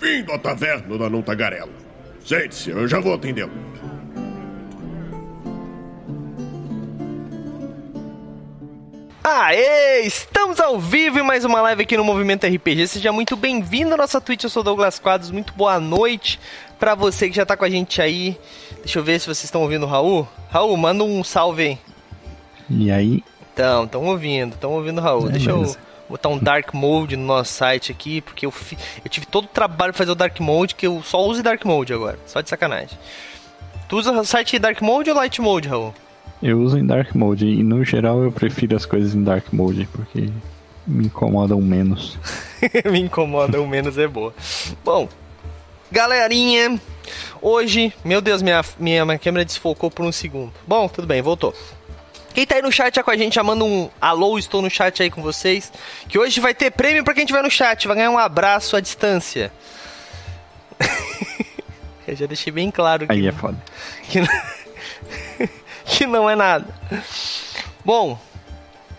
Bem-vindo à taverna da Não Tagarela. Sente-se, eu já vou atendê-lo. Aê! Estamos ao vivo em mais uma live aqui no Movimento RPG. Seja muito bem-vindo à nossa Twitch. Eu sou Douglas Quadros. Muito boa noite pra você que já tá com a gente aí. Deixa eu ver se vocês estão ouvindo o Raul. Raul, manda um salve aí. E aí? Então, estão ouvindo, estão ouvindo o Raul. É, Deixa beleza. eu botar um Dark Mode no nosso site aqui, porque eu, fi- eu tive todo o trabalho pra fazer o Dark Mode, que eu só uso Dark Mode agora. Só de sacanagem. Tu usa o site Dark Mode ou Light Mode, Raul? Eu uso em Dark Mode e no geral eu prefiro as coisas em Dark Mode porque me incomodam menos. Me incomoda, o menos é boa. Bom, galerinha, hoje, meu Deus, minha, minha, minha câmera desfocou por um segundo. Bom, tudo bem, voltou. Quem tá aí no chat já com a gente, já manda um alô, estou no chat aí com vocês. Que hoje vai ter prêmio pra quem tiver no chat, vai ganhar um abraço à distância. Eu já deixei bem claro que Aí é foda. que, não- que não é nada. Bom,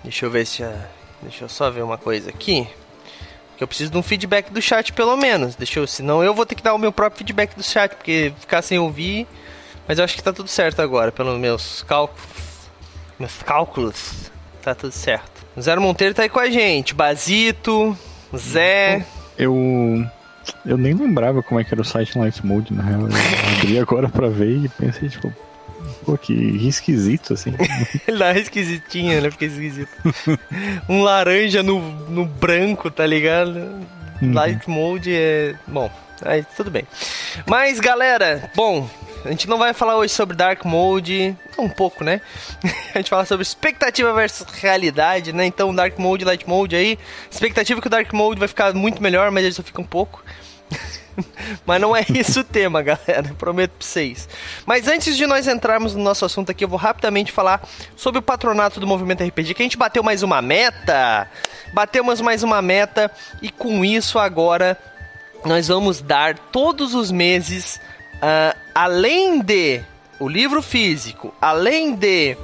deixa eu ver se. a- Deixa eu só ver uma coisa aqui. Que eu preciso de um feedback do chat, pelo menos. Deixa eu, senão eu vou ter que dar o meu próprio feedback do chat, porque ficar sem ouvir. Mas eu acho que tá tudo certo agora, pelos meus cálculos. Meus cálculos. Tá tudo certo. O Zero Monteiro tá aí com a gente. Basito, Zé. Eu. Eu nem lembrava como é que era o site Light Mode, na real. Eu abri agora pra ver e pensei, tipo, pô, que esquisito, assim. Ele dá uma esquisitinha, né? Fica esquisito. um laranja no, no branco, tá ligado? Uhum. Light mode é. Bom, aí tudo bem. Mas galera, bom, a gente não vai falar hoje sobre Dark Mode, um pouco, né? A gente fala sobre expectativa versus realidade, né? Então, Dark Mode, Light Mode aí. Expectativa que o Dark Mode vai ficar muito melhor, mas ele só fica um pouco. Mas não é isso o tema, galera. Prometo pra vocês. Mas antes de nós entrarmos no nosso assunto aqui, eu vou rapidamente falar sobre o patronato do Movimento RPG, que a gente bateu mais uma meta. Batemos mais uma meta e com isso agora nós vamos dar todos os meses, ah, além de o livro físico, além de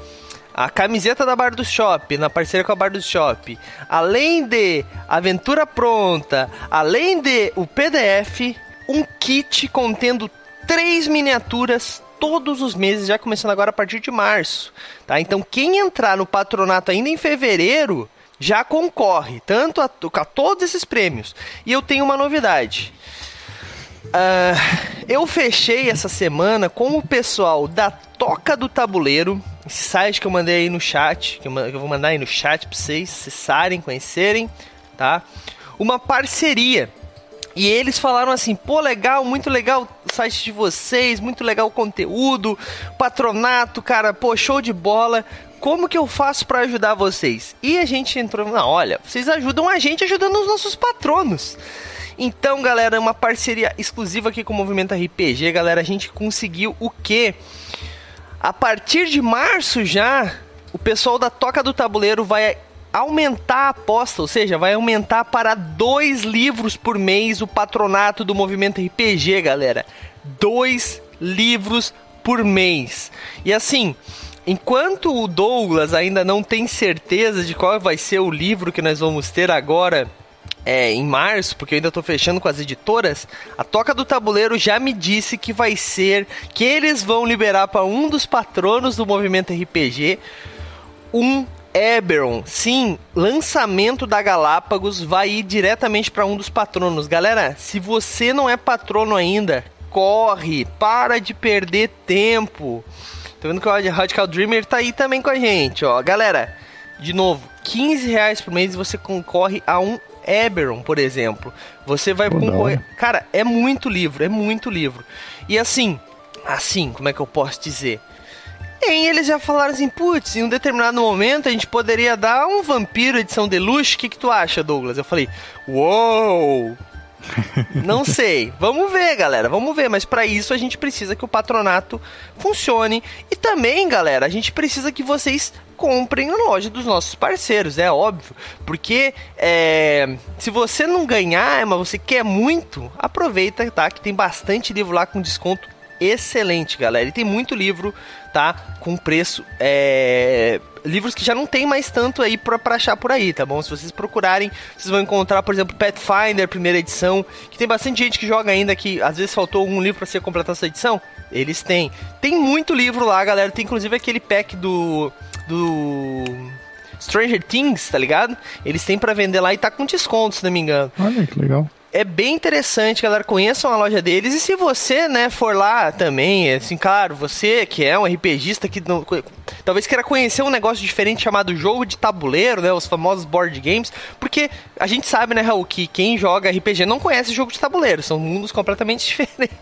a camiseta da Bar do Shop, na parceria com a Bar do Shop, além de aventura pronta, além de o PDF, um kit contendo três miniaturas todos os meses, já começando agora a partir de março, tá? Então quem entrar no patronato ainda em fevereiro já concorre tanto a, a todos esses prêmios. E eu tenho uma novidade. Ah, eu fechei essa semana com o pessoal da Toca do Tabuleiro, esse site que eu mandei aí no chat, que eu, que eu vou mandar aí no chat pra vocês acessarem, conhecerem, tá? Uma parceria. E eles falaram assim: pô, legal, muito legal o site de vocês, muito legal o conteúdo, patronato, cara, pô, show de bola. Como que eu faço pra ajudar vocês? E a gente entrou, não, olha, vocês ajudam a gente ajudando os nossos patronos. Então, galera, uma parceria exclusiva aqui com o Movimento RPG, galera, a gente conseguiu o quê? A partir de março já, o pessoal da Toca do Tabuleiro vai aumentar a aposta, ou seja, vai aumentar para dois livros por mês o patronato do Movimento RPG, galera. Dois livros por mês. E assim, enquanto o Douglas ainda não tem certeza de qual vai ser o livro que nós vamos ter agora é, em março, porque eu ainda tô fechando com as editoras, a Toca do Tabuleiro já me disse que vai ser que eles vão liberar para um dos patronos do movimento RPG um Eberron. Sim, lançamento da Galápagos vai ir diretamente para um dos patronos. Galera, se você não é patrono ainda, corre, para de perder tempo. Tô vendo que o Radical Dreamer tá aí também com a gente, ó. Galera, de novo, 15 reais por mês você concorre a um Eberron, por exemplo. Você vai concorrer. Cara, é muito livro, é muito livro. E assim, assim, como é que eu posso dizer? E aí eles já falaram assim, putz, em um determinado momento a gente poderia dar um Vampiro edição Deluxe, o que, que tu acha, Douglas? Eu falei, uou! Não sei. Vamos ver, galera. Vamos ver. Mas para isso a gente precisa que o patronato funcione. E também, galera, a gente precisa que vocês comprem na loja dos nossos parceiros, é óbvio. Porque é, se você não ganhar, mas você quer muito, aproveita, tá? Que tem bastante livro lá com desconto excelente, galera. E tem muito livro, tá? Com preço. É... Livros que já não tem mais tanto aí pra, pra achar por aí, tá bom? Se vocês procurarem, vocês vão encontrar, por exemplo, Pathfinder, primeira edição, que tem bastante gente que joga ainda, que às vezes faltou algum livro para ser completar essa edição. Eles têm. Tem muito livro lá, galera. Tem inclusive aquele pack do. do. Stranger Things, tá ligado? Eles têm para vender lá e tá com desconto, se não me engano. Olha que legal é bem interessante, galera. Conheçam a loja deles. E se você, né, for lá também, assim, claro, você que é um RPGista que não, talvez queira conhecer um negócio diferente chamado jogo de tabuleiro, né, os famosos board games, porque a gente sabe, né, Raul, que quem joga RPG não conhece jogo de tabuleiro, são mundos completamente diferentes.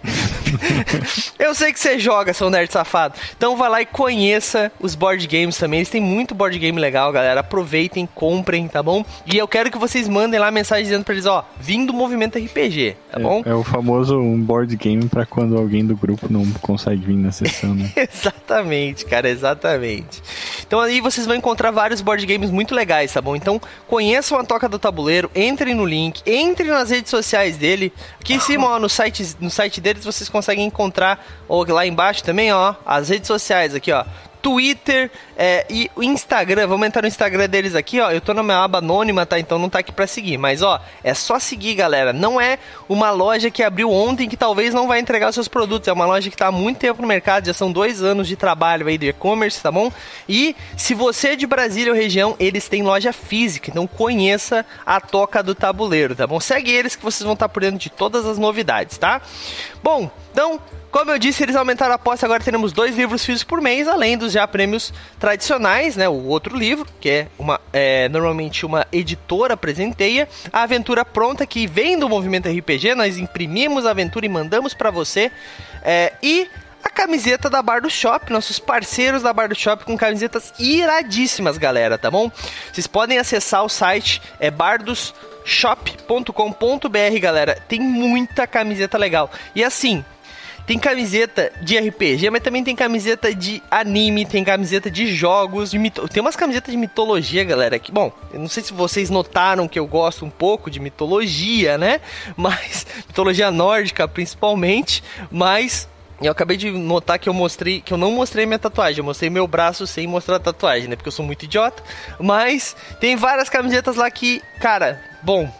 Eu sei que você joga, seu nerd safado. Então vai lá e conheça os board games também. Eles têm muito board game legal, galera. Aproveitem, comprem, tá bom? E eu quero que vocês mandem lá mensagem dizendo pra eles, ó, vim do movimento RPG, tá é, bom? É o famoso um board game para quando alguém do grupo não consegue vir na sessão, né? exatamente, cara, exatamente. Então aí vocês vão encontrar vários board games muito legais, tá bom? Então conheçam a Toca do Tabuleiro, entrem no link, entrem nas redes sociais dele. Aqui em cima, ó, no site, no site deles vocês conseguem encontrar, ou lá embaixo também, ó, as redes sociais aqui, ó. Twitter é, e o Instagram. Vamos entrar no Instagram deles aqui, ó. Eu tô na minha aba anônima, tá? Então não tá aqui pra seguir. Mas, ó, é só seguir, galera. Não é uma loja que abriu ontem que talvez não vai entregar os seus produtos. É uma loja que tá há muito tempo no mercado. Já são dois anos de trabalho aí do e-commerce, tá bom? E se você é de Brasília ou região, eles têm loja física. Então conheça a Toca do Tabuleiro, tá bom? Segue eles que vocês vão estar tá por dentro de todas as novidades, tá? Bom, então como eu disse, eles aumentaram a aposta, agora teremos dois livros físicos por mês, além dos já prêmios tradicionais, né? O outro livro, que é uma é, normalmente uma editora presenteia, a aventura pronta que vem do movimento RPG, nós imprimimos a aventura e mandamos para você. É, e a camiseta da Bar do Shop, nossos parceiros da Bar do Shop com camisetas iradíssimas, galera, tá bom? Vocês podem acessar o site é bardosshop.com.br, galera. Tem muita camiseta legal. E assim, tem camiseta de RPG, mas também tem camiseta de anime, tem camiseta de jogos, de mito... tem umas camisetas de mitologia, galera, que, bom, eu não sei se vocês notaram que eu gosto um pouco de mitologia, né? Mas mitologia nórdica principalmente, mas eu acabei de notar que eu mostrei, que eu não mostrei minha tatuagem, eu mostrei meu braço sem mostrar a tatuagem, né? Porque eu sou muito idiota. Mas tem várias camisetas lá que, cara, bom,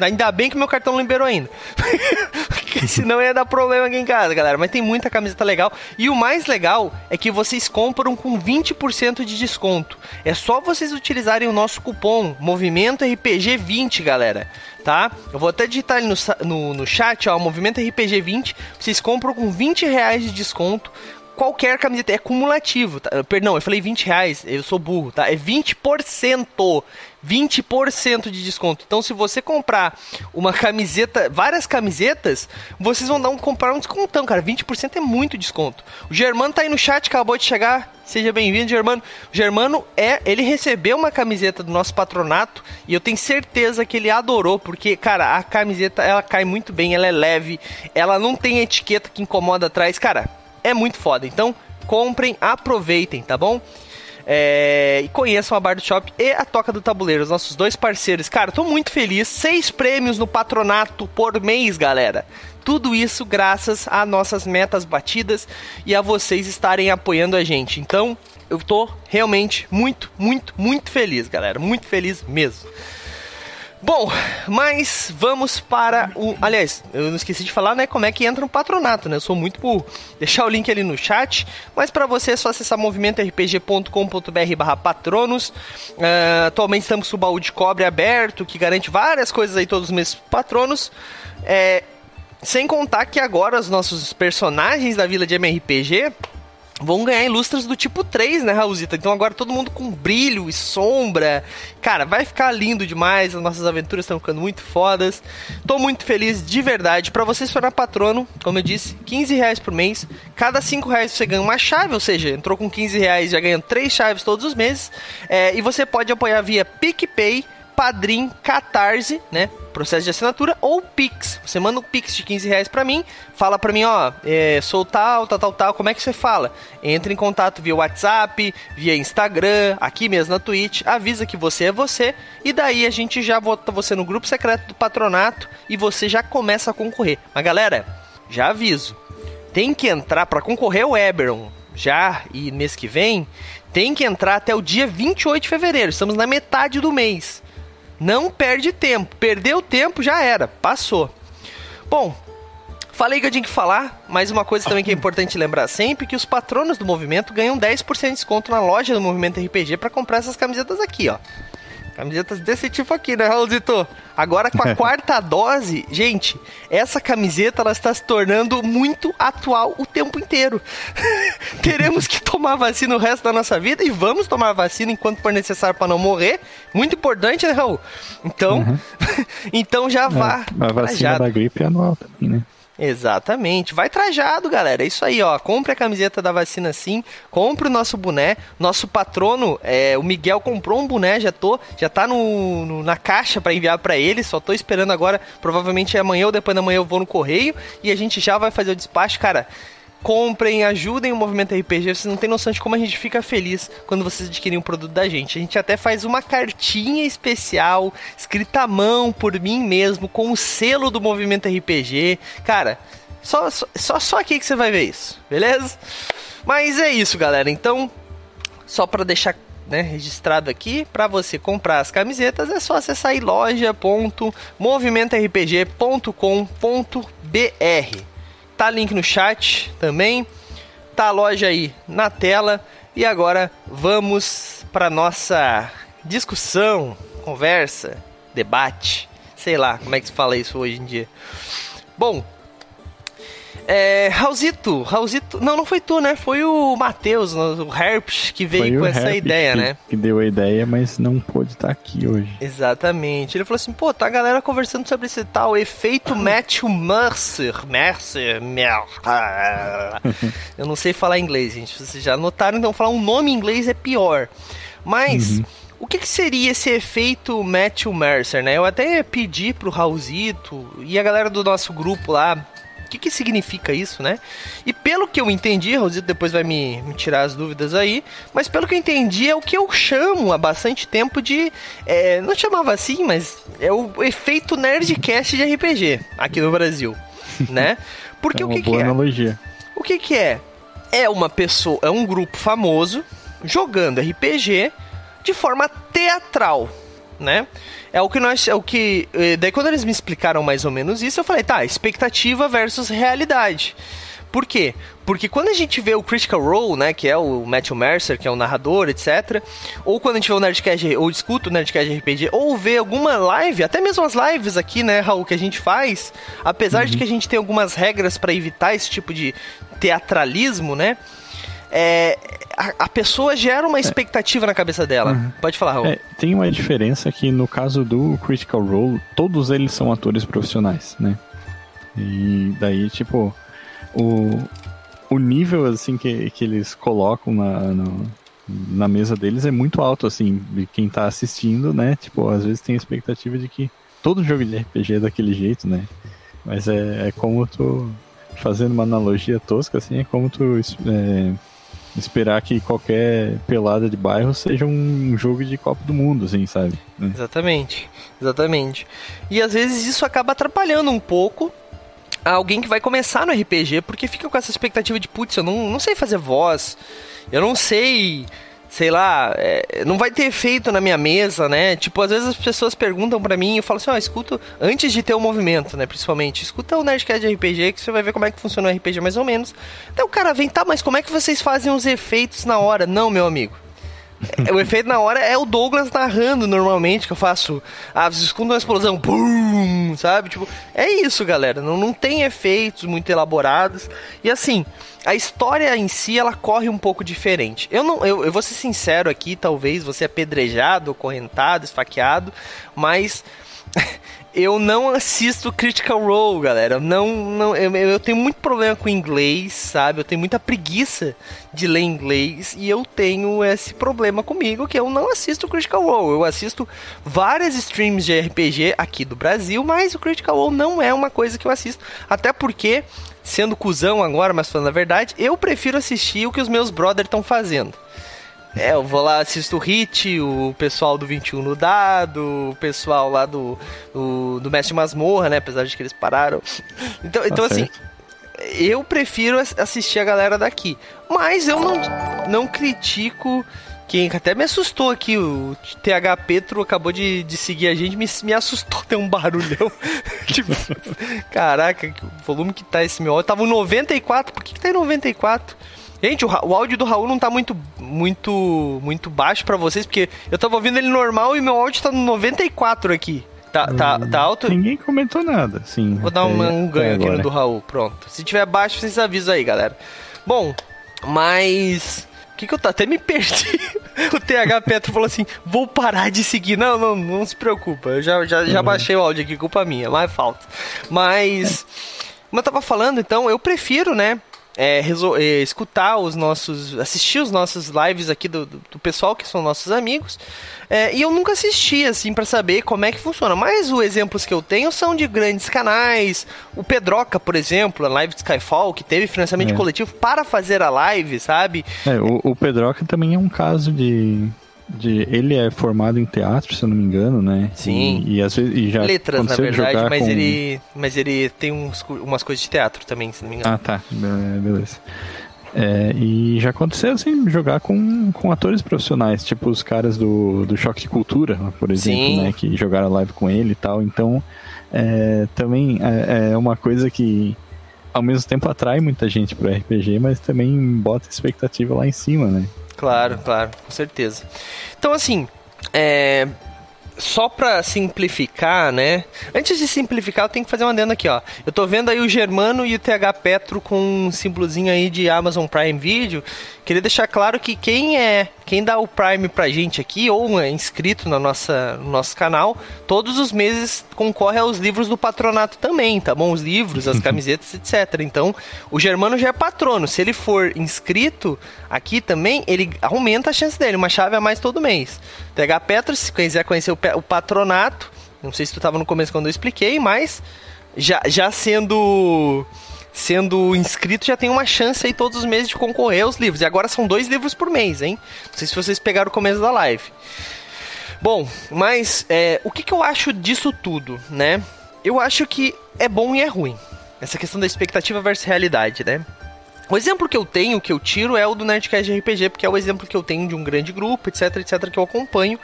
Ainda bem que meu cartão liberou ainda. Porque senão ia dar problema aqui em casa, galera. Mas tem muita camiseta legal. E o mais legal é que vocês compram com 20% de desconto. É só vocês utilizarem o nosso cupom Movimento RPG 20, galera. Tá? Eu vou até digitar ali no, no, no chat, ó, Movimento RPG 20. Vocês compram com 20 reais de desconto qualquer camiseta. É cumulativo. Tá? Perdão, eu falei 20 reais. Eu sou burro, tá? É 20%. 20% de desconto. Então, se você comprar uma camiseta, várias camisetas, vocês vão dar um, comprar um descontão, cara. 20% é muito desconto. O Germano tá aí no chat, acabou de chegar. Seja bem-vindo, Germano. O Germano é, ele recebeu uma camiseta do nosso patronato e eu tenho certeza que ele adorou, porque, cara, a camiseta ela cai muito bem, ela é leve, ela não tem etiqueta que incomoda atrás, cara. É muito foda. Então, comprem, aproveitem, tá bom? É, e conheçam a Bar do Shop e a Toca do Tabuleiro, os nossos dois parceiros. Cara, tô muito feliz. Seis prêmios no patronato por mês, galera. Tudo isso graças a nossas metas batidas e a vocês estarem apoiando a gente. Então, eu tô realmente muito, muito, muito feliz, galera. Muito feliz mesmo. Bom, mas vamos para o. Aliás, eu não esqueci de falar, né? Como é que entra no patronato, né? Eu sou muito por deixar o link ali no chat. Mas para você é só acessar movimentorpg.com.br/barra patronos. Uh, atualmente estamos com o baú de cobre aberto, que garante várias coisas aí todos os meses patronos. É, sem contar que agora os nossos personagens da Vila de MRPG vão ganhar ilustres do tipo 3, né, Raulzita? Então agora todo mundo com brilho e sombra. Cara, vai ficar lindo demais. As nossas aventuras estão ficando muito fodas. Tô muito feliz de verdade. Para você se tornar patrono, como eu disse, 15 reais por mês. Cada 5 reais você ganha uma chave, ou seja, entrou com 15 reais já ganha 3 chaves todos os meses. É, e você pode apoiar via PicPay Padrim, Catarse, né? Processo de assinatura ou Pix. Você manda um Pix de 15 reais pra mim, fala pra mim, ó, é, sou tal, tal, tal, tal, como é que você fala? Entra em contato via WhatsApp, via Instagram, aqui mesmo na Twitch, avisa que você é você e daí a gente já bota você no grupo secreto do patronato e você já começa a concorrer. Mas galera, já aviso, tem que entrar para concorrer ao Eberron já e mês que vem, tem que entrar até o dia 28 de fevereiro. Estamos na metade do mês. Não perde tempo. Perdeu tempo, já era. Passou. Bom, falei que eu tinha que falar. Mais uma coisa também que é importante lembrar sempre: que os patronos do movimento ganham 10% de desconto na loja do Movimento RPG para comprar essas camisetas aqui, ó. Camisetas desse tipo aqui, né, Raulzito? Agora com a quarta dose, gente, essa camiseta ela está se tornando muito atual o tempo inteiro. Teremos que tomar vacina o resto da nossa vida e vamos tomar vacina enquanto for necessário para não morrer. Muito importante, né, Raul? Então, uhum. então já vá. É, a vacina da gripe é anual também, né? Exatamente. Vai trajado, galera. É isso aí, ó. Compre a camiseta da vacina sim. Compre o nosso boné. Nosso patrono, é, o Miguel, comprou um boné. Já tô, já tá no, no na caixa para enviar para ele. Só tô esperando agora. Provavelmente amanhã ou depois da manhã eu vou no correio e a gente já vai fazer o despacho, cara comprem, ajudem o movimento RPG. Vocês não têm noção de como a gente fica feliz quando vocês adquirem um produto da gente. A gente até faz uma cartinha especial, escrita à mão por mim mesmo, com o selo do movimento RPG. Cara, só, só, só aqui que você vai ver isso, beleza? Mas é isso, galera. Então, só para deixar né, registrado aqui, para você comprar as camisetas é só acessar loja.movimentorpg.com.br. Tá link no chat também. Tá a loja aí na tela. E agora vamos para nossa discussão, conversa, debate, sei lá como é que se fala isso hoje em dia. Bom, é, Raulzito, Raulzito, não, não foi tu, né? Foi o Matheus, o Herpes, que veio com essa ideia, que, né? Que deu a ideia, mas não pôde estar aqui hoje. Exatamente. Ele falou assim, pô, tá a galera conversando sobre esse tal efeito Matthew Mercer. Mercer, Mercer. Eu não sei falar inglês, gente. Vocês já notaram, então falar um nome em inglês é pior. Mas... Uhum. O que, que, seria esse efeito Matthew Mercer, né? Eu até pedi pro Raulzito e a galera do nosso grupo lá que, que significa isso, né? E pelo que eu entendi, Rosito depois vai me, me, tirar as dúvidas aí, mas pelo que eu entendi é o que eu chamo há bastante tempo de. É, não chamava assim, mas é o efeito Nerdcast de RPG aqui no Brasil, né? Porque é o que, que é? Analogia. O que, que é? É uma pessoa, é um grupo famoso jogando RPG de forma teatral, né? É o que nós. É o que. Eh, daí quando eles me explicaram mais ou menos isso, eu falei, tá, expectativa versus realidade. Por quê? Porque quando a gente vê o Critical Role, né, que é o Matthew Mercer, que é o narrador, etc., ou quando a gente vê o Nerdcast, ou escuta o Nerdcast RPG, ou vê alguma live, até mesmo as lives aqui, né, Raul, que a gente faz, apesar uhum. de que a gente tem algumas regras para evitar esse tipo de teatralismo, né, é, a, a, pessoa gera uma expectativa é. na cabeça dela. Uhum. Pode falar, Raul. É, tem uma diferença que no caso do Critical Role, todos eles são atores profissionais, né? E daí, tipo, o, o nível assim que, que eles colocam na, no, na mesa deles é muito alto, assim, de quem tá assistindo, né? Tipo, às vezes tem a expectativa de que todo jogo de RPG é daquele jeito, né? Mas é, é como tu. Fazendo uma analogia tosca, assim, é como tu. É, esperar que qualquer pelada de bairro seja um jogo de Copa do Mundo, assim, sabe? Né? Exatamente, exatamente. E às vezes isso acaba atrapalhando um pouco alguém que vai começar no RPG, porque fica com essa expectativa de, putz, eu não, não sei fazer voz, eu não sei sei lá, é, não vai ter efeito na minha mesa, né? Tipo, às vezes as pessoas perguntam para mim e eu falo assim, ó, oh, escuta, antes de ter o um movimento, né, principalmente, escuta o Nerdcast de RPG que você vai ver como é que funciona o RPG mais ou menos. Então o cara vem, tá, mas como é que vocês fazem os efeitos na hora? Não, meu amigo. O efeito na hora é o Douglas narrando normalmente, que eu faço. Ah, vocês escutam uma explosão, pum, sabe? Tipo, é isso, galera. Não, não tem efeitos muito elaborados. E assim, a história em si ela corre um pouco diferente. Eu não, eu, eu vou ser sincero aqui, talvez você é apedrejado, acorrentado, esfaqueado, mas eu não assisto Critical Role, galera. Não, não, eu, eu, tenho muito problema com inglês, sabe? Eu tenho muita preguiça de ler inglês e eu tenho esse problema comigo que eu não assisto Critical Role. Eu assisto várias streams de RPG aqui do Brasil, mas o Critical Role não é uma coisa que eu assisto, até porque sendo cuzão agora, mas falando a verdade, eu prefiro assistir o que os meus brothers estão fazendo. É, eu vou lá, assisto o Hit, o pessoal do 21 no dado, o pessoal lá do, do, do Mestre Masmorra, né? Apesar de que eles pararam. Então, então tá assim, eu prefiro assistir a galera daqui. Mas eu não, não critico quem até me assustou aqui, o TH Petro acabou de, de seguir a gente, me, me assustou, tem um barulhão. tipo, caraca, o volume que tá esse meu áudio. Tava 94, por que, que tá em 94? Gente, o, o áudio do Raul não tá muito, muito, muito baixo para vocês, porque eu tava ouvindo ele normal e meu áudio tá no 94 aqui. Tá, tá, tá alto? Ninguém comentou nada, sim. Vou dar um, um ganho aqui no do Raul, pronto. Se tiver baixo, vocês avisam aí, galera. Bom, mas o que, que eu tô? Até me perdi. o TH Petro falou assim: vou parar de seguir. Não, não, não se preocupa. Eu já, já, já uhum. baixei o áudio aqui, culpa minha, mas falta. Mas. Como eu tava falando, então, eu prefiro, né? É, é, escutar os nossos, assistir os nossos lives aqui do, do, do pessoal que são nossos amigos. É, e eu nunca assisti assim para saber como é que funciona. Mas os exemplos que eu tenho são de grandes canais. O Pedroca, por exemplo, a live de Skyfall, que teve financiamento é. coletivo para fazer a live, sabe? É, o, o Pedroca também é um caso de de ele é formado em teatro, se eu não me engano, né? Sim. E, e às vezes e já letras na verdade, mas com... ele mas ele tem uns, umas coisas de teatro também, se não me engano. Ah, tá. Beleza. É, e já aconteceu assim, jogar com, com atores profissionais, tipo os caras do, do Choque de Cultura, por exemplo, Sim. né? Que jogaram live com ele e tal. Então, é, também é, é uma coisa que ao mesmo tempo atrai muita gente pro RPG, mas também bota expectativa lá em cima, né? Claro, claro, com certeza. Então, assim, é, só pra simplificar, né? Antes de simplificar, eu tenho que fazer uma adendo aqui, ó. Eu tô vendo aí o Germano e o TH Petro com um símbolozinho aí de Amazon Prime Video. Queria deixar claro que quem é, quem dá o Prime pra gente aqui, ou é inscrito na nossa, no nosso canal, todos os meses concorre aos livros do patronato também, tá bom? Os livros, as camisetas, etc. Então, o Germano já é patrono. Se ele for inscrito aqui também, ele aumenta a chance dele, uma chave a mais todo mês. TH Petro, se quiser conhecer o, o patronato, não sei se tu estava no começo quando eu expliquei, mas já, já sendo sendo inscrito já tem uma chance aí todos os meses de concorrer aos livros. E agora são dois livros por mês, hein? Não sei se vocês pegaram o começo da live. Bom, mas é, o que, que eu acho disso tudo, né? Eu acho que é bom e é ruim. Essa questão da expectativa versus realidade, né? O exemplo que eu tenho, que eu tiro, é o do Nerdcast RPG, porque é o exemplo que eu tenho de um grande grupo, etc, etc, que eu acompanho,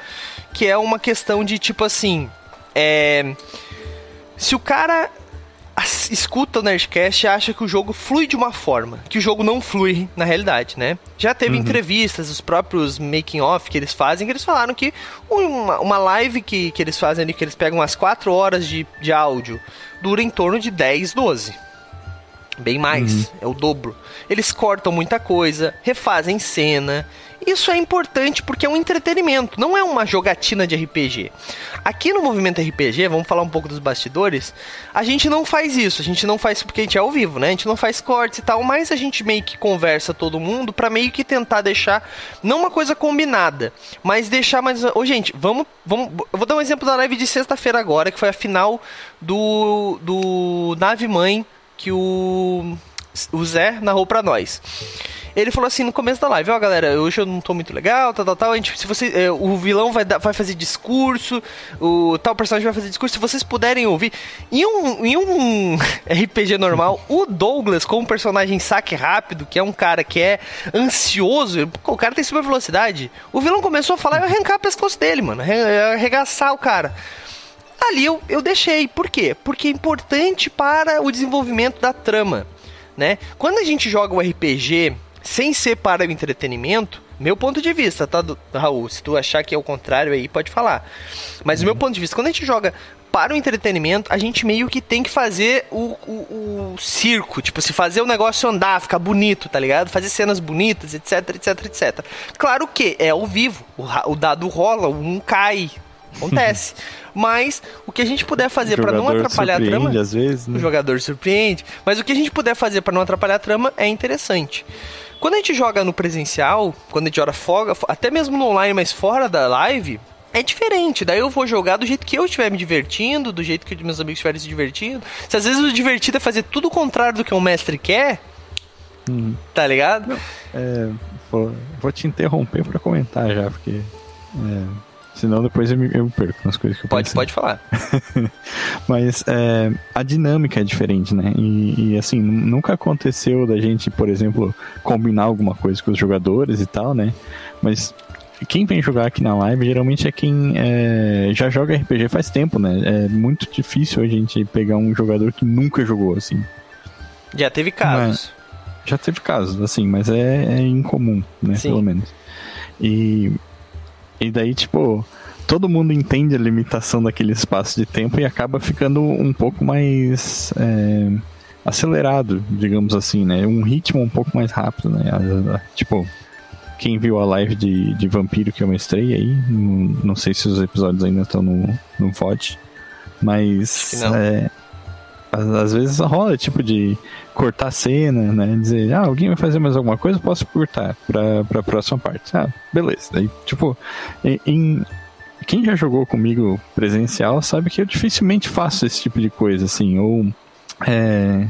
que é uma questão de tipo assim. É. Se o cara escuta o Nerdcast e acha que o jogo flui de uma forma, que o jogo não flui na realidade, né? Já teve uhum. entrevistas, os próprios making off que eles fazem, que eles falaram que uma, uma live que, que eles fazem ali, que eles pegam umas 4 horas de, de áudio, dura em torno de 10, 12. Bem mais, uhum. é o dobro. Eles cortam muita coisa, refazem cena. Isso é importante porque é um entretenimento, não é uma jogatina de RPG. Aqui no movimento RPG, vamos falar um pouco dos bastidores, a gente não faz isso, a gente não faz porque a gente é ao vivo, né? A gente não faz cortes e tal, mas a gente meio que conversa todo mundo para meio que tentar deixar não uma coisa combinada, mas deixar mais, ô gente, vamos, vamos, eu vou dar um exemplo da live de sexta-feira agora, que foi a final do do Nave Mãe que o, o Zé narrou pra nós. Ele falou assim no começo da live, ó oh, galera, hoje eu não tô muito legal, tal, tal, tal. A gente, se você, é, o vilão vai, vai fazer discurso, o tal personagem vai fazer discurso, se vocês puderem ouvir. Em um, em um RPG normal, o Douglas, como personagem saque rápido, que é um cara que é ansioso, o cara tem super velocidade. O vilão começou a falar e arrancar o pescoço dele, mano, arregaçar o cara ali eu, eu deixei. Por quê? Porque é importante para o desenvolvimento da trama, né? Quando a gente joga o RPG sem ser para o entretenimento, meu ponto de vista, tá, Raul? Se tu achar que é o contrário aí, pode falar. Mas uhum. o meu ponto de vista, quando a gente joga para o entretenimento, a gente meio que tem que fazer o, o, o, circo, tipo, se fazer o negócio andar, ficar bonito, tá ligado? Fazer cenas bonitas, etc, etc, etc. Claro que é ao vivo, o, o dado rola, um cai, acontece. Mas o que a gente puder fazer para não atrapalhar a trama. Às vezes, né? O jogador surpreende. Mas o que a gente puder fazer para não atrapalhar a trama é interessante. Quando a gente joga no presencial, quando a gente joga fora, até mesmo no online, mas fora da live, é diferente. Daí eu vou jogar do jeito que eu estiver me divertindo, do jeito que meus amigos estiverem se divertindo. Se às vezes o divertido é fazer tudo o contrário do que o mestre quer, hum. tá ligado? É, vou, vou, te interromper para comentar já, porque é, Senão depois eu me, eu perco nas coisas que eu Pode, pensei. pode falar. Mas é, a dinâmica é diferente, né? E, e, assim, nunca aconteceu da gente, por exemplo, combinar alguma coisa com os jogadores e tal, né? Mas quem vem jogar aqui na live geralmente é quem é, já joga RPG faz tempo, né? É muito difícil a gente pegar um jogador que nunca jogou, assim. Já teve casos. Já teve casos, assim, mas é, é incomum, né? Sim. Pelo menos. E, e daí, tipo, todo mundo entende a limitação daquele espaço de tempo e acaba ficando um pouco mais é, acelerado, digamos assim, né? Um ritmo um pouco mais rápido, né? Tipo, quem viu a live de, de Vampiro que eu mestrei aí, não, não sei se os episódios ainda estão no, no VOD, mas é, às, vezes rola tipo de cortar cena, né? Dizer, ah, alguém vai fazer mais alguma coisa, posso cortar pra, pra próxima parte. Ah, beleza. Daí, tipo, em, em- quem já jogou comigo presencial sabe que eu dificilmente faço esse tipo de coisa, assim, ou é,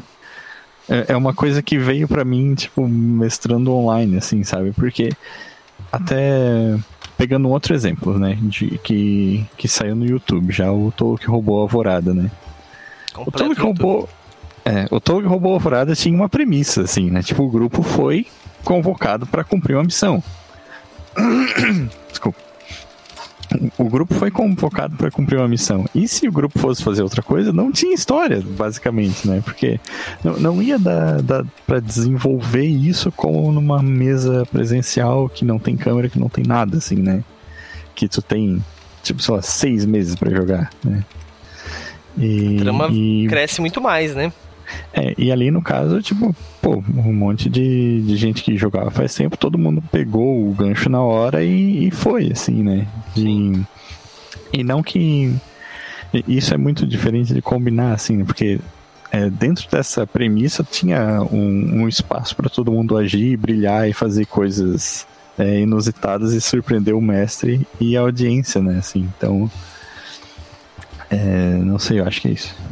é é uma coisa que veio pra mim, tipo, mestrando online, assim, sabe? Porque até pegando um outro exemplo, né, de que, que saiu no YouTube, já o Tolkien roubou a Alvorada, né? O YouTube. roubou. É, o Tolkien roubou a Alvorada tinha uma premissa, assim, né? Tipo, o grupo foi convocado para cumprir uma missão. Desculpa. O grupo foi convocado para cumprir uma missão. E se o grupo fosse fazer outra coisa, não tinha história, basicamente, né? Porque não, não ia dar, dar para desenvolver isso como numa mesa presencial que não tem câmera, que não tem nada, assim, né? Que tu tem, tipo, lá, seis meses para jogar, né? E, A trama e- cresce muito mais, né? é, e ali no caso, tipo, pô, um monte de, de gente que jogava faz tempo, todo mundo pegou o gancho na hora e, e foi, assim, né? De, e não que. Isso é muito diferente de combinar, assim, né? Porque é, dentro dessa premissa tinha um, um espaço para todo mundo agir, brilhar e fazer coisas é, inusitadas e surpreender o mestre e a audiência, né? Assim, então. É, não sei, eu acho que é isso.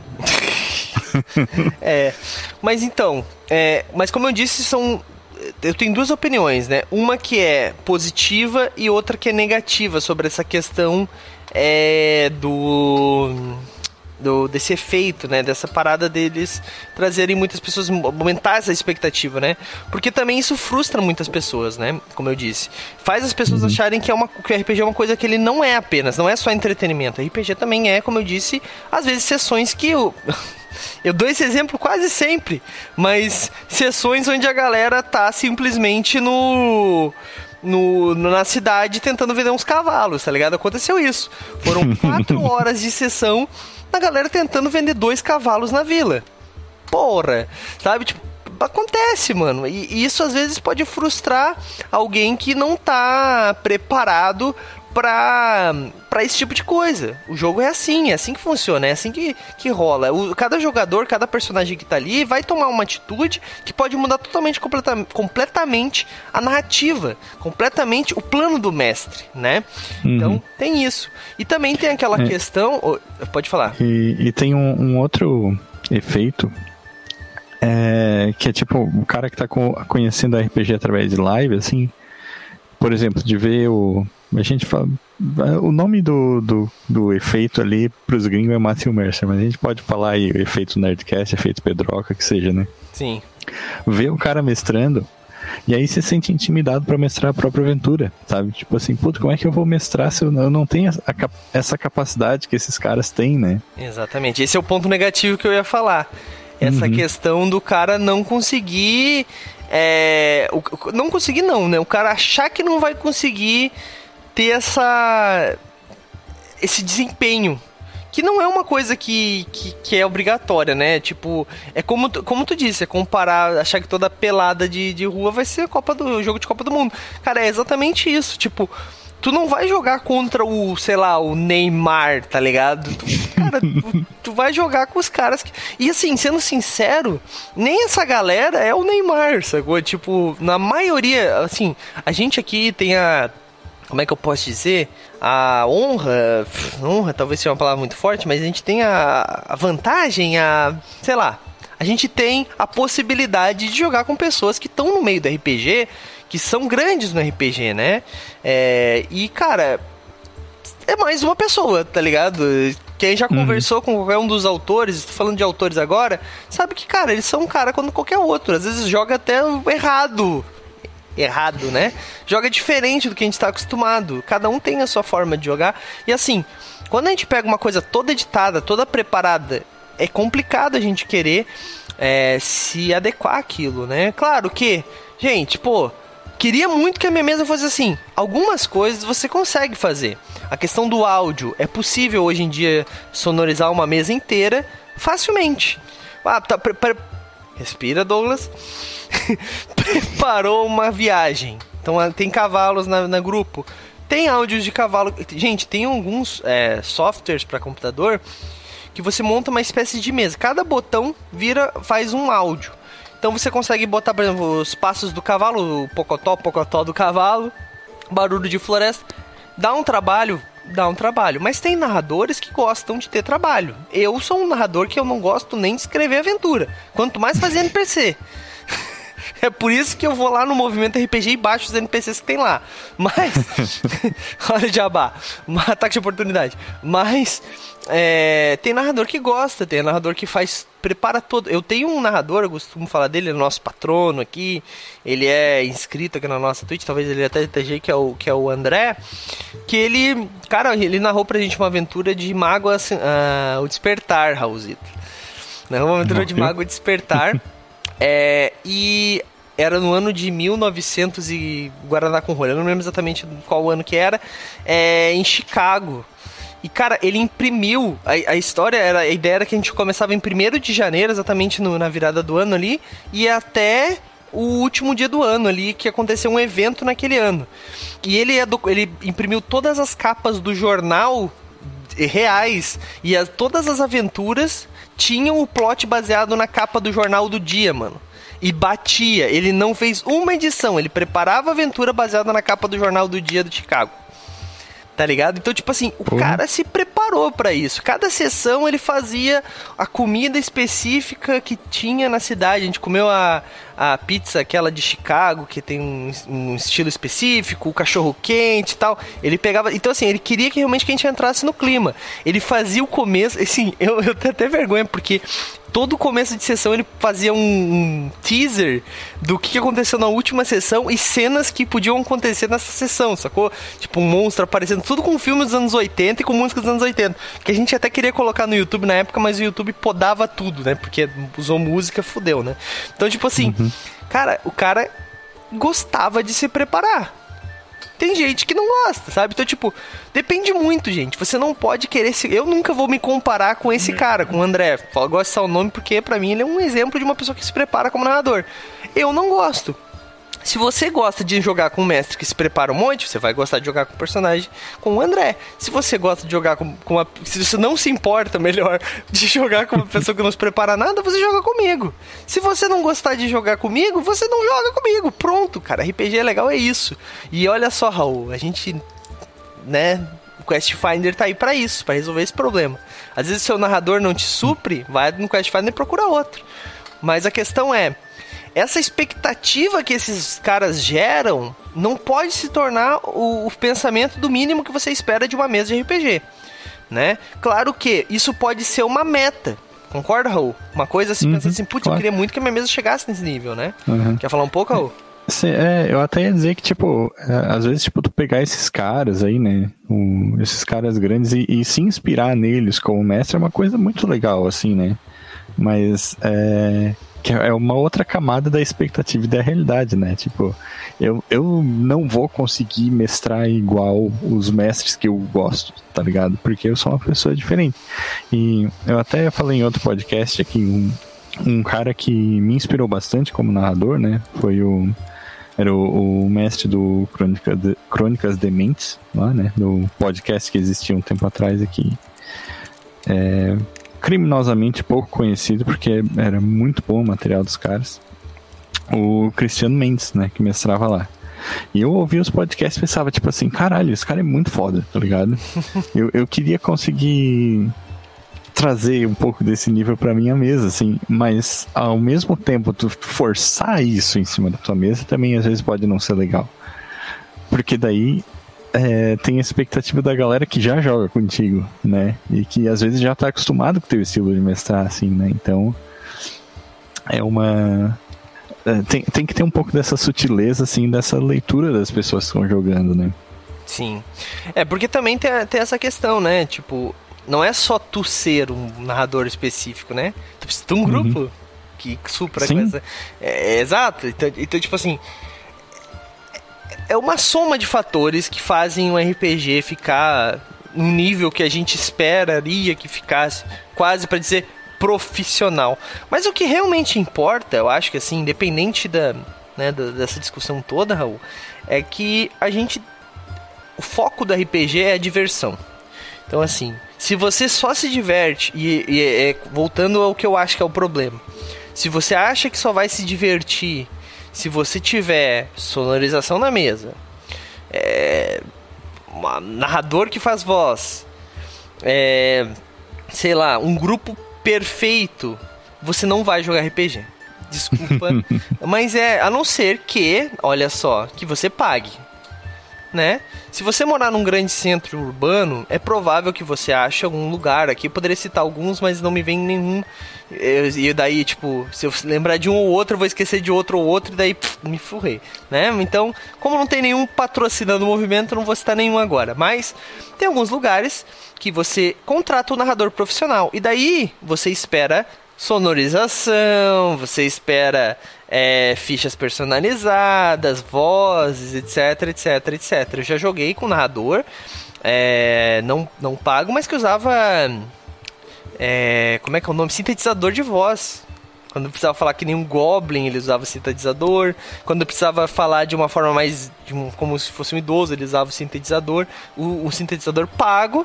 É, mas então, é, mas como eu disse, são. Eu tenho duas opiniões, né? Uma que é positiva e outra que é negativa sobre essa questão é, do, do desse efeito, né? Dessa parada deles trazerem muitas pessoas, aumentar essa expectativa, né? Porque também isso frustra muitas pessoas, né? Como eu disse. Faz as pessoas acharem que, é uma, que o RPG é uma coisa que ele não é apenas, não é só entretenimento. RPG também é, como eu disse, às vezes sessões que eu. Eu dou esse exemplo quase sempre, mas sessões onde a galera tá simplesmente no, no na cidade tentando vender uns cavalos, tá ligado? Aconteceu isso. Foram quatro horas de sessão da galera tentando vender dois cavalos na vila. Porra, sabe? Tipo, acontece, mano. E isso às vezes pode frustrar alguém que não tá preparado pra, pra esse tipo de coisa. O jogo é assim, é assim que funciona, é assim que, que rola. O, cada jogador, cada personagem que tá ali vai tomar uma atitude que pode mudar totalmente, completa, completamente a narrativa, completamente o plano do mestre, né? Então tem isso. E também tem aquela É. questão. ô, Pode falar. E, e tem um, um outro efeito é, que é tipo o cara que tá co- conhecendo a RPG através de live, assim, por exemplo, de ver o. A gente fala. O nome do, do, do efeito ali pros gringos é Matthew Mercer, mas a gente pode falar aí efeito Nerdcast, efeito Pedroca, que seja, né? Sim. Ver o cara mestrando. E aí você se sente intimidado pra mestrar a própria aventura, sabe? Tipo assim, puta, como é que eu vou mestrar se eu não, eu não tenho a cap- essa capacidade que esses caras têm, né? Exatamente. Esse é o ponto negativo que eu ia falar. Essa Uhum. questão do cara não conseguir. é, o- não conseguir, não, né? O cara achar que não vai conseguir ter essa. esse desempenho. Que não é uma coisa que, que, que é obrigatória, né? Tipo, é como, tu- como tu disse, é comparar, achar que toda pelada de, de rua vai ser Copa do jogo de Copa do Mundo. Cara, é exatamente isso. Tipo, tu não vai jogar contra o, sei lá, o Neymar, tá ligado? Tu- cara, tu, tu vai jogar com os caras que. E assim, sendo sincero, nem essa galera é o Neymar, sacou? Tipo, na maioria, assim, a gente aqui tem a como é que eu posso dizer? A honra, honra talvez seja uma palavra muito forte, mas a gente tem a, a vantagem, a, sei lá, a gente tem a possibilidade de jogar com pessoas que estão no meio do RPG, que são grandes no RPG, né? É, e cara, é mais uma pessoa, tá ligado? Quem já Uhum. conversou com qualquer um dos autores, tô falando de autores agora, sabe que, cara, eles são um cara como qualquer outro. Às vezes joga até errado. Errado, né? Joga diferente do que a gente tá acostumado. Cada um tem a sua forma de jogar. E assim, quando a gente pega uma coisa toda editada, toda preparada, é complicado a gente querer é, se adequar àquilo, né? Claro que, gente, pô, Queria muito que a minha mesa fosse assim. Algumas coisas você consegue fazer. A questão do áudio é possível hoje em dia sonorizar uma mesa inteira facilmente. Ah, tá, Respira, Douglas. Preparou uma viagem. Então tem cavalos na, na grupo. Tem áudios de cavalo. Gente, tem alguns é, softwares para computador que você monta uma espécie de mesa. Cada botão vira, faz um áudio. Então você consegue botar, por exemplo, os passos do cavalo, o pocotó, pocotó do cavalo, barulho de floresta. Dá um trabalho, dá um trabalho. Mas tem narradores que gostam de ter trabalho. Eu sou um narrador que eu não gosto nem de escrever aventura. Quanto mais fazer NPC. É por isso que eu vou lá no movimento RPG e baixo os NPCs que tem lá. Mas. Olha o jabá. Um ataque de oportunidade. Mas. é, tem narrador que gosta, tem narrador que faz. Prepara todo. Eu tenho um narrador, eu costumo falar dele, é nosso patrono aqui. Ele é inscrito aqui na nossa Twitch, talvez ele até esteja que é o que é o André. Que ele. Cara, ele narrou pra gente uma aventura de Mago assim, ah, o Despertar, Raulzito. Narrou uma aventura de. Mago Despertar. É, e era no ano de 1900 e Guaraná com rolha, eu não lembro exatamente qual ano que era, é, em Chicago. E cara, ele imprimiu a, a história, era, a ideia era que a gente começava em 1 de janeiro, exatamente no- na virada do ano ali, e até o último dia do ano ali, que aconteceu um evento naquele ano. E ele, é ele imprimiu todas as capas do jornal reais e as- todas as aventuras tinham o plot baseado na capa do jornal do dia, mano. E batia. Ele não fez uma edição, ele preparava a aventura baseada na capa do jornal do dia do Chicago. Tá ligado? Então, tipo assim, o cara se preparou pra isso. Cada sessão ele fazia a comida específica que tinha na cidade. A gente comeu a, a pizza, aquela de Chicago, que tem um, um estilo específico, o cachorro quente e tal. Ele pegava. Então, assim, ele queria que realmente que a gente entrasse no clima. Ele fazia o começo. Assim, eu, eu tenho até vergonha, porque todo começo de sessão ele fazia um, um teaser do que aconteceu na última sessão e cenas que podiam acontecer nessa sessão, sacou? Tipo, um monstro aparecendo, tudo com filme dos anos 80 e com música dos anos 80. Que a gente até queria colocar no YouTube na época, mas o YouTube podava tudo, né? Porque usou música, fudeu, né? Então, tipo assim, cara, o cara gostava de se preparar tem gente que não gosta, sabe? Então, tipo, depende muito, gente. Você não pode querer se. Eu nunca vou me comparar com esse cara, com o André. Eu gosto de o nome porque, pra mim, ele é um exemplo de uma pessoa que se prepara como narrador. Eu não gosto. Se você gosta de jogar com um mestre que se prepara um monte, você vai gostar de jogar com um personagem com o André. Se você gosta de jogar com, com uma. Se você não se importa, melhor, de jogar com uma pessoa que não se prepara nada, você joga comigo. Se você não gostar de jogar comigo, você não joga comigo. Pronto, cara. RPG é legal, é isso. E olha só, Raul, a gente. Né? O Quest Finder tá aí pra isso, pra resolver esse problema. Às vezes seu narrador não te supre, vai no Quest Finder e procura outro. Mas a questão é, essa expectativa que esses caras geram não pode se tornar o, o pensamento do mínimo que você espera de uma mesa de RPG, né? Claro que isso pode ser uma meta. Concorda, Raul? Uma coisa assim, Uhum, pensando assim, putz, eu claro. queria muito que a minha mesa chegasse nesse nível, né? Uhum. Quer falar um pouco, Raul? É, eu até ia dizer que, tipo, é, às vezes, tipo, tu pegar esses caras aí, né? o- esses caras grandes e, e se inspirar neles como mestre é uma coisa muito legal, assim, né? Mas é. Que é uma outra camada da expectativa e da realidade, né? Tipo, eu, eu não vou conseguir mestrar igual os mestres que eu gosto, tá ligado? Porque eu sou uma pessoa diferente. E eu até falei em outro podcast aqui, um, um cara que me inspirou bastante como narrador, né? Foi o. Era o, o mestre do Crônica de, Crônicas Dementes, lá, né? Do podcast que existia um tempo atrás aqui. É, criminosamente pouco conhecido, porque era muito bom o material dos caras. O Cristiano Mendes, né? Que mestrava lá. E eu ouvia os podcasts e pensava, tipo assim, caralho, esse cara é muito foda, tá ligado? eu, eu queria conseguir trazer um pouco desse nível pra minha mesa, assim, mas ao mesmo tempo tu forçar isso em cima da tua mesa também às vezes pode não ser legal. Porque daí é, tem a expectativa da galera que já joga contigo, né? E que às vezes já tá acostumado com o teu estilo de mestrar, assim, né? Então, é uma... É, tem, tem que ter um pouco dessa sutileza, assim, dessa leitura das pessoas que estão jogando, né? Sim. É, porque também tem, tem essa questão, né? Tipo, não é só tu ser um narrador específico, né? Tu precisa de um uhum. grupo uhum. que supra Sim. coisa. É, é, exato. Então, então, tipo assim. É uma soma de fatores que fazem um RPG ficar num nível que a gente esperaria que ficasse, quase para dizer profissional. Mas o que realmente importa, eu acho que assim, independente da, né, dessa discussão toda, Raul, é que a gente o foco do RPG é a diversão. Então, assim, se você só se diverte, e, e é, voltando ao que eu acho que é o problema, se você acha que só vai se divertir se você tiver sonorização na mesa, é, um narrador que faz voz, é, sei lá, um grupo perfeito, você não vai jogar RPG. Desculpa, mas é a não ser que, olha só, que você pague né? Se você morar num grande centro urbano, é provável que você ache algum lugar aqui. Eu poderia citar alguns, mas não me vem nenhum. E daí, tipo, se eu lembrar de um ou outro, eu vou esquecer de outro ou outro, e daí pff, me furrei, né? Então, como não tem nenhum patrocinando o movimento, não vou citar nenhum agora. Mas tem alguns lugares que você contrata um narrador profissional. E daí você espera sonorização, você espera é, fichas personalizadas, vozes, etc, etc, etc. Eu já joguei com narrador, é, não, não pago, mas que usava. É, como é que é o nome? Sintetizador de voz. Quando precisava falar que nem um Goblin, ele usava sintetizador. Quando precisava falar de uma forma mais. Um, como se fosse um idoso, ele usava o sintetizador. O, o sintetizador pago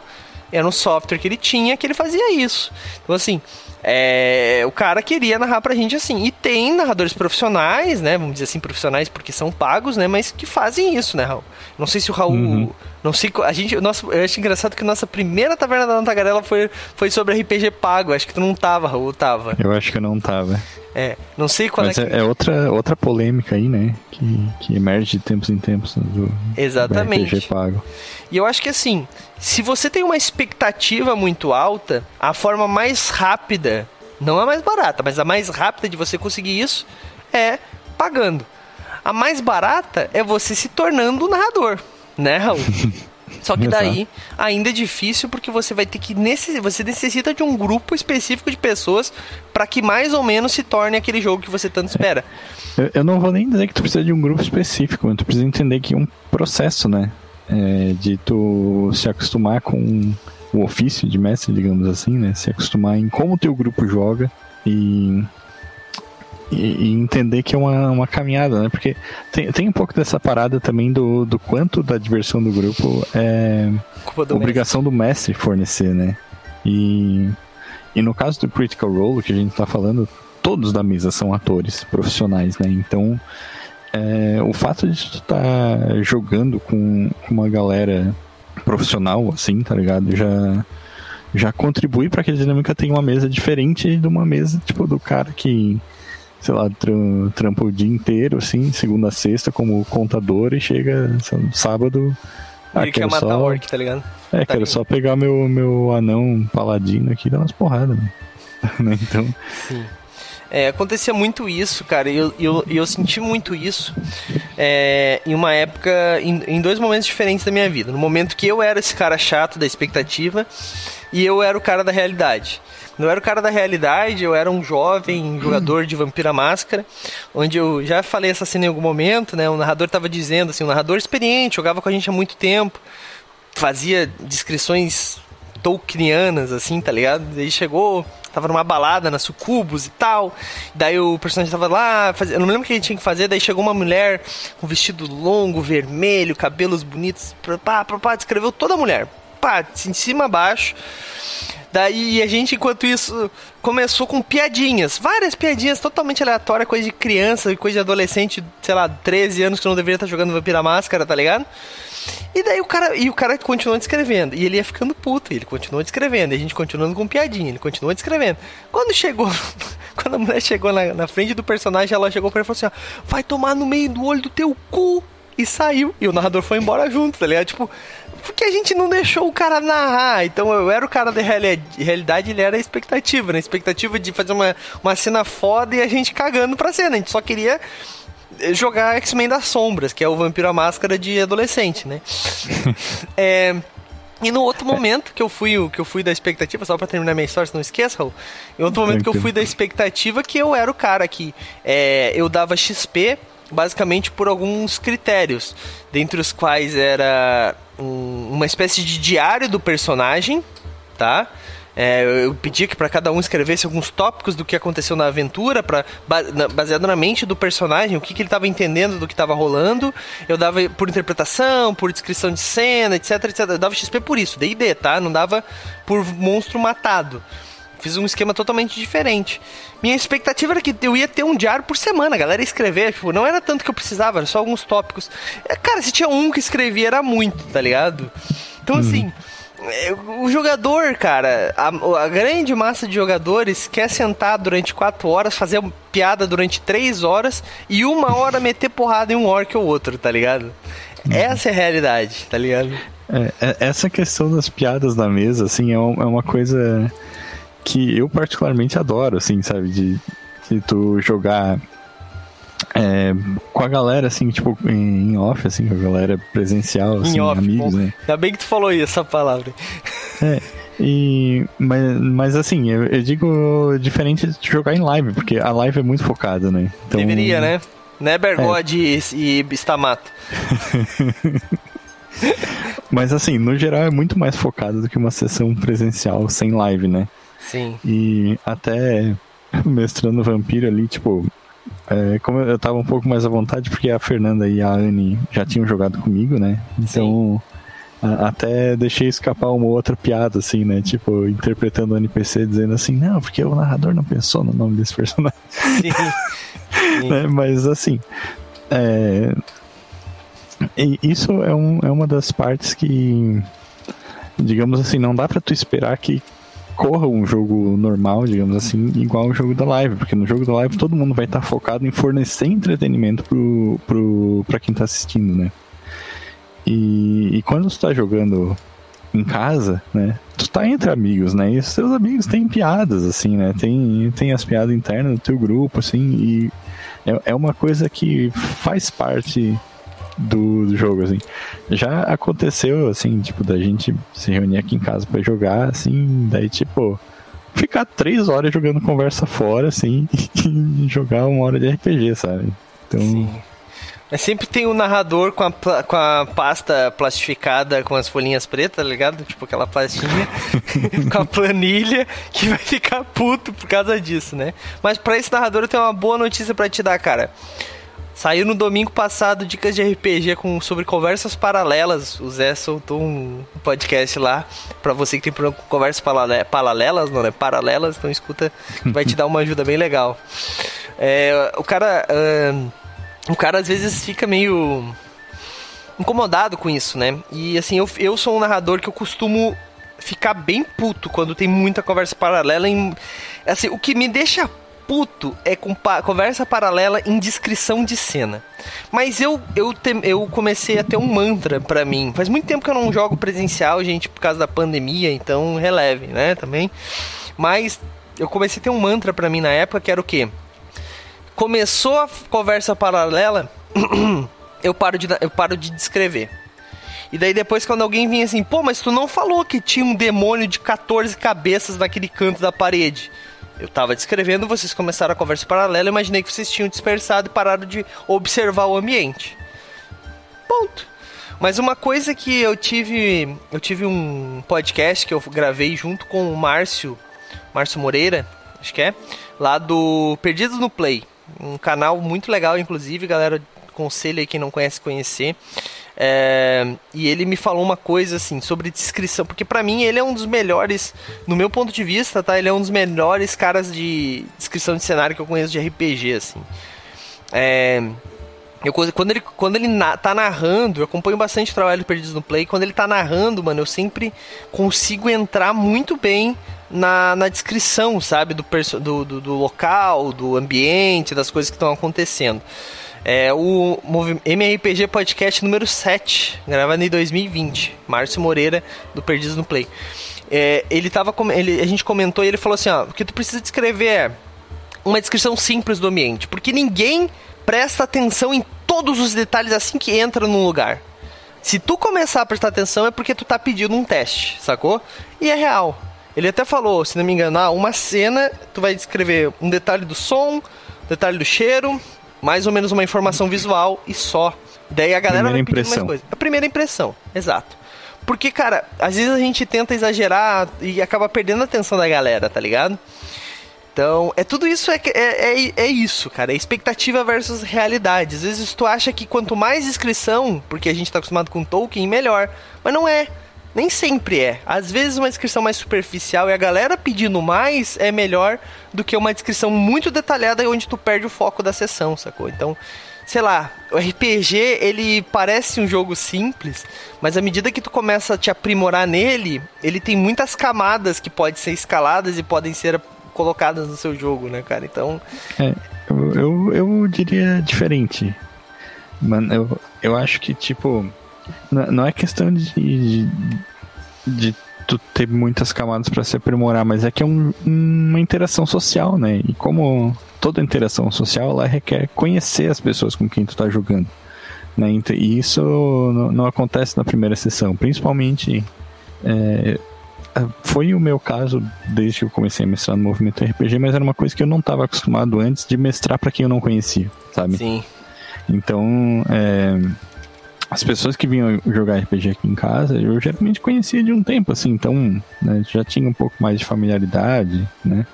era um software que ele tinha que ele fazia isso. Então, assim, é, o cara queria narrar pra gente assim. E tem narradores profissionais, né? Vamos dizer assim, profissionais porque são pagos, né? Mas que fazem isso, né, Raul? Não sei se o Raul. Uhum. Não sei. A gente. Nossa, eu acho engraçado que a nossa primeira taverna da Tagarela foi, foi sobre RPG pago. Acho que tu não tava, Raul, tava. Eu acho que eu não tava. É, não sei qual Mas é, que... é, outra, outra polêmica aí, né? Que, que emerge de tempos em tempos do, Exatamente. Do pago. E eu acho que assim, se você tem uma expectativa muito alta, a forma mais rápida, não a mais barata, mas a mais rápida de você conseguir isso é pagando. A mais barata é você se tornando o narrador, né, Raul? Só que daí ainda é difícil porque você vai ter que necess... você necessita de um grupo específico de pessoas para que mais ou menos se torne aquele jogo que você tanto espera. Eu, eu não vou nem dizer que tu precisa de um grupo específico, mas tu precisa entender que é um processo, né? É, de tu se acostumar com o ofício de mestre, digamos assim, né? Se acostumar em como o teu grupo joga e e, e, entender que é uma, uma caminhada, né? Porque tem, tem um pouco dessa parada também do, do quanto da diversão do grupo é do obrigação mestre. do mestre fornecer, né? E, e no caso do Critical Role, que a gente tá falando, todos da mesa são atores profissionais, né? Então, é, o fato de tu estar tá jogando com, com uma galera profissional, assim, tá ligado? Já já contribui para que a dinâmica tenha uma mesa diferente de uma mesa tipo do cara que sei lá, trampa o dia inteiro, assim, segunda a sexta, como contador e chega sábado. Ah, Ele quer matar só... orc, tá ligado? É, tá quero ligado. só pegar meu, meu anão paladino aqui e dar umas porradas, né? então. Sim. É, acontecia muito isso, cara, e eu, eu, eu senti muito isso é, em uma época, em, em dois momentos diferentes da minha vida. No momento que eu era esse cara chato da expectativa e eu era o cara da realidade. Não era o cara da realidade, eu era um jovem jogador de Vampira Máscara, onde eu já falei essa cena em algum momento, né? O narrador estava dizendo assim, um narrador experiente, jogava com a gente há muito tempo, fazia descrições tolkienianas, assim, tá ligado? Ele chegou, tava numa balada na Sucubus e tal. Daí o personagem tava lá, faz... eu não lembro o que ele tinha que fazer. Daí chegou uma mulher com vestido longo, vermelho, cabelos bonitos, pá, pá, pá, descreveu toda a mulher, pá, de cima a baixo. Daí a gente, enquanto isso, começou com piadinhas. Várias piadinhas totalmente aleatórias, coisa de criança, coisa de adolescente, sei lá, 13 anos que não deveria estar jogando Vampira Máscara, tá ligado? E daí o cara, e o cara continuou descrevendo. E ele ia ficando puto, e ele continuou descrevendo. E a gente continuando com piadinha, ele continuou descrevendo. Quando chegou, quando a mulher chegou na, na frente do personagem, ela chegou pra ele e falou assim: ó, vai tomar no meio do olho do teu cu. E saiu. E o narrador foi embora junto, tá ligado? Tipo, porque a gente não deixou o cara narrar. Então eu era o cara da realidade, ele era a expectativa, né? A expectativa de fazer uma, uma cena foda e a gente cagando pra cena. A gente só queria jogar X-Men das Sombras, que é o Vampiro à Máscara de adolescente, né? é. E no outro momento que eu fui que eu fui da expectativa, só pra terminar minha história, se não esqueça, em outro momento que eu fui da expectativa que eu era o cara que é, eu dava XP basicamente por alguns critérios, dentre os quais era um, uma espécie de diário do personagem, tá? É, eu pedi que para cada um escrevesse alguns tópicos do que aconteceu na aventura, pra, baseado na mente do personagem, o que, que ele estava entendendo do que estava rolando. Eu dava por interpretação, por descrição de cena, etc, etc. Eu dava XP por isso, D&D, tá? Não dava por monstro matado. Fiz um esquema totalmente diferente. Minha expectativa era que eu ia ter um diário por semana, a galera ia escrever. Tipo, não era tanto que eu precisava, era só alguns tópicos. É, cara, se tinha um que escrevia, era muito, tá ligado? Então, hum. assim é, o jogador, cara, a, a, grande massa de jogadores quer sentar durante 4 horas, fazer piada durante 3 horas e uma hora meter porrada em um orc ou outro, tá ligado? Uhum. Essa é a realidade, tá ligado? É, é, essa questão das piadas na mesa, assim, é uma coisa que eu particularmente adoro, assim, sabe? De, de tu jogar é, com a galera, assim, tipo, em, off, assim, com a galera presencial, assim, off, amigos, bom. né? Ainda bem que tu falou isso, essa palavra. É, e, mas, mas assim, eu, eu, digo diferente de jogar em live, porque a live é muito focada, né? Então, Deveria, né? Nebergod é. e, e Bistamato. mas assim, no geral é muito mais focado do que uma sessão presencial sem live, né? Sim. E até mestrando vampiro ali, tipo, é, como eu tava um pouco mais à vontade, porque a Fernanda e a Anne já tinham jogado comigo, né? Então, a, até deixei escapar uma outra piada, assim, né? Tipo, interpretando o NPC, dizendo assim, não, porque o narrador não pensou no nome desse personagem. Sim. Sim. né? Mas, assim, é... isso é, um, é uma das partes que, digamos assim, não dá pra tu esperar que corra um jogo normal, digamos assim, igual o jogo da live, porque no jogo da live todo mundo vai estar tá focado em fornecer entretenimento pro, pro, pra quem tá assistindo, né? E, e quando tu tá jogando em casa, né? Tu tá entre amigos, né? E os seus amigos têm piadas, assim, né? Tem, tem as piadas internas do teu grupo, assim, e é, é uma coisa que faz parte do, do, jogo, assim. Já aconteceu, assim, tipo, da gente se reunir aqui em casa para jogar, assim, daí, tipo, ficar três horas jogando conversa fora, assim, e jogar uma hora de RPG, sabe? Então. Sim. Mas sempre tem um narrador com a, com a pasta plastificada com as folhinhas pretas, tá ligado? Tipo aquela pastinha com a planilha que vai ficar puto por causa disso, né? Mas para esse narrador eu tenho uma boa notícia para te dar, cara. Saiu no domingo passado dicas de RPG com, sobre conversas paralelas. O Zé soltou um podcast lá para você que tem problema com conversas paralelas, não é? Paralelas, então escuta, vai te dar uma ajuda bem legal. É, o cara, uh, o cara às vezes fica meio incomodado com isso, né? E assim, eu, eu sou um narrador que eu costumo ficar bem puto quando tem muita conversa paralela. Em, assim, o que me deixa puto é com pa conversa paralela em descrição de cena. Mas eu eu, eu comecei a ter um mantra para mim. Faz muito tempo que eu não jogo presencial, gente, por causa da pandemia, então releve, né, também. Mas eu comecei a ter um mantra para mim na época que era o quê? Começou a conversa paralela, eu paro de eu paro de descrever. E daí depois quando alguém vinha assim, pô, mas tu não falou que tinha um demônio de 14 cabeças naquele canto da parede. Eu tava descrevendo, vocês começaram a conversa paralela, imaginei que vocês tinham dispersado e pararam de observar o ambiente. Ponto. Mas uma coisa que eu tive, eu tive um podcast que eu gravei junto com o Márcio, Márcio Moreira, acho que é, lá do Perdidos no Play, um canal muito legal, inclusive, galera, conselho aí quem não conhece conhecer. É, e ele me falou uma coisa assim sobre descrição, porque para mim ele é um dos melhores, no meu ponto de vista, tá? Ele é um dos melhores caras de descrição de cenário que eu conheço de RPG, assim. É, eu, quando ele, quando ele na, tá narrando, eu acompanho bastante o trabalho do Perdidos no Play. Quando ele tá narrando, mano, eu sempre consigo entrar muito bem na, na descrição, sabe? Do, do, do, do local, do ambiente, das coisas que estão acontecendo. É o MRPG Podcast número 7, gravado em 2020. Márcio Moreira, do Perdidos no Play. É, ele tava. Ele, a gente comentou e ele falou assim: ó, o que tu precisa descrever é uma descrição simples do ambiente. Porque ninguém presta atenção em todos os detalhes assim que entra num lugar. Se tu começar a prestar atenção é porque tu tá pedindo um teste, sacou? E é real. Ele até falou, se não me engano, ah, uma cena, tu vai descrever um detalhe do som, detalhe do cheiro, mais ou menos uma informação visual e só. Daí a galera primeira vai impressão. mais coisa. A primeira impressão, exato. Porque, cara, às vezes a gente tenta exagerar e acaba perdendo a atenção da galera, tá ligado? Então, é tudo isso é, é, é, é, isso, cara. É expectativa versus realidade. Às vezes tu acha que quanto mais descrição, porque a gente tá acostumado com Tolkien, melhor. Mas não é. Nem sempre é. Às vezes uma descrição mais superficial e a galera pedindo mais é melhor do que uma descrição muito detalhada onde tu perde o foco da sessão, sacou? Então, sei lá, o RPG ele parece um jogo simples, mas à medida que tu começa a te aprimorar nele, ele tem muitas camadas que podem ser escaladas e podem ser colocadas no seu jogo, né, cara? Então. É, eu, eu, eu diria diferente. Mano, eu, eu acho que, tipo não é questão de, de, de tu ter muitas camadas para se aprimorar, mas é que é um, uma interação social, né? E como toda interação social, ela requer conhecer as pessoas com quem tu tá jogando. Né? E isso não, não acontece na primeira sessão, principalmente é, foi o meu caso desde que eu comecei a mestrar no movimento RPG, mas era uma coisa que eu não estava acostumado antes de mestrar para quem eu não conhecia, sabe? Sim. Então, é, as pessoas que vinham jogar RPG aqui em casa, eu geralmente conhecia de um tempo, assim, então né, já tinha um pouco mais de familiaridade, né?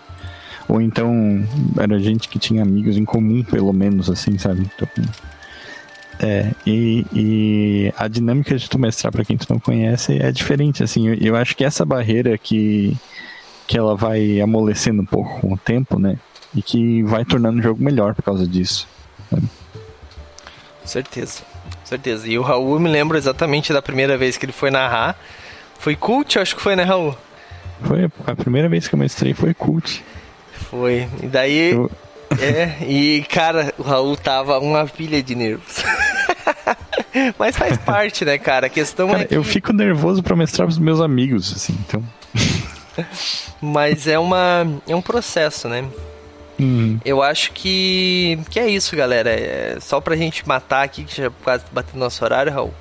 Ou então era gente que tinha amigos em comum, pelo menos, assim, sabe? Então, é, e, e, a dinâmica de tu mestrar para quem tu não conhece é diferente, assim. Eu, eu, acho que essa barreira que, que ela vai amolecendo um pouco com o tempo, né? E que vai tornando o jogo melhor por causa disso. Sabe? Certeza certeza. E o Raul, me lembro exatamente da primeira vez que ele foi narrar. Foi cult, acho que foi, né, Raul? Foi a primeira vez que eu mestrei foi cult. Foi. E daí. Eu... É, e cara, o Raul tava uma pilha de nervos. Mas faz parte, né, cara? A questão cara, é. Que... Eu fico nervoso pra mestrar pros meus amigos, assim, então. Mas é uma. É um processo, né? Hum. Eu acho que, que é isso, galera. É, só pra gente matar aqui, que já quase bateu nosso horário, Raul.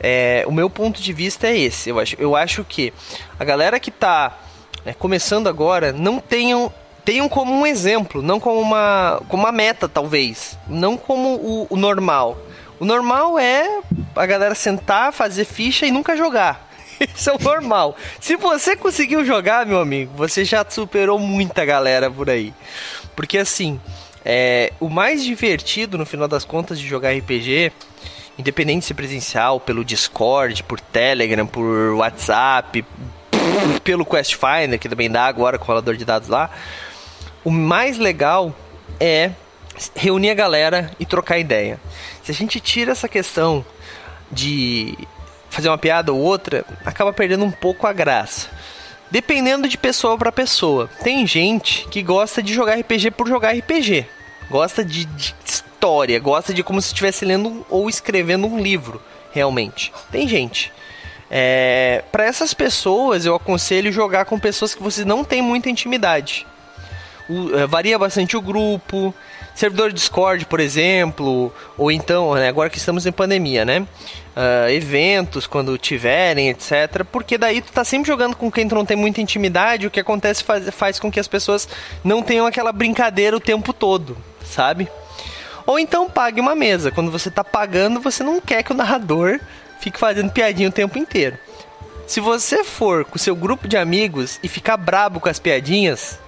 É, o meu ponto de vista é esse. Eu acho, eu acho que a galera que tá né, começando agora não tenham tenham como um exemplo, não como uma, como uma meta, talvez. Não como o, o normal. O normal é a galera sentar, fazer ficha e nunca jogar. Isso é o normal. Se você conseguiu jogar, meu amigo, você já superou muita galera por aí. Porque assim, é, o mais divertido no final das contas de jogar RPG, independente de ser presencial, pelo Discord, por Telegram, por WhatsApp, pelo Quest Finder, que também dá agora com o rolador de dados lá, o mais legal é reunir a galera e trocar ideia. Se a gente tira essa questão de fazer uma piada ou outra, acaba perdendo um pouco a graça. Dependendo de pessoa para pessoa. Tem gente que gosta de jogar RPG por jogar RPG. Gosta de, de história, gosta de como se estivesse lendo ou escrevendo um livro, realmente. Tem gente. É, para essas pessoas, eu aconselho jogar com pessoas que você não tem muita intimidade. O, é, varia bastante o grupo, servidor Discord, por exemplo, ou então, né, agora que estamos em pandemia, né? Uh, eventos quando tiverem, etc. Porque daí tu tá sempre jogando com quem tu não tem muita intimidade, o que acontece faz, faz com que as pessoas não tenham aquela brincadeira o tempo todo, sabe? Ou então pague uma mesa. Quando você tá pagando, você não quer que o narrador fique fazendo piadinha o tempo inteiro. Se você for com seu grupo de amigos e ficar brabo com as piadinhas,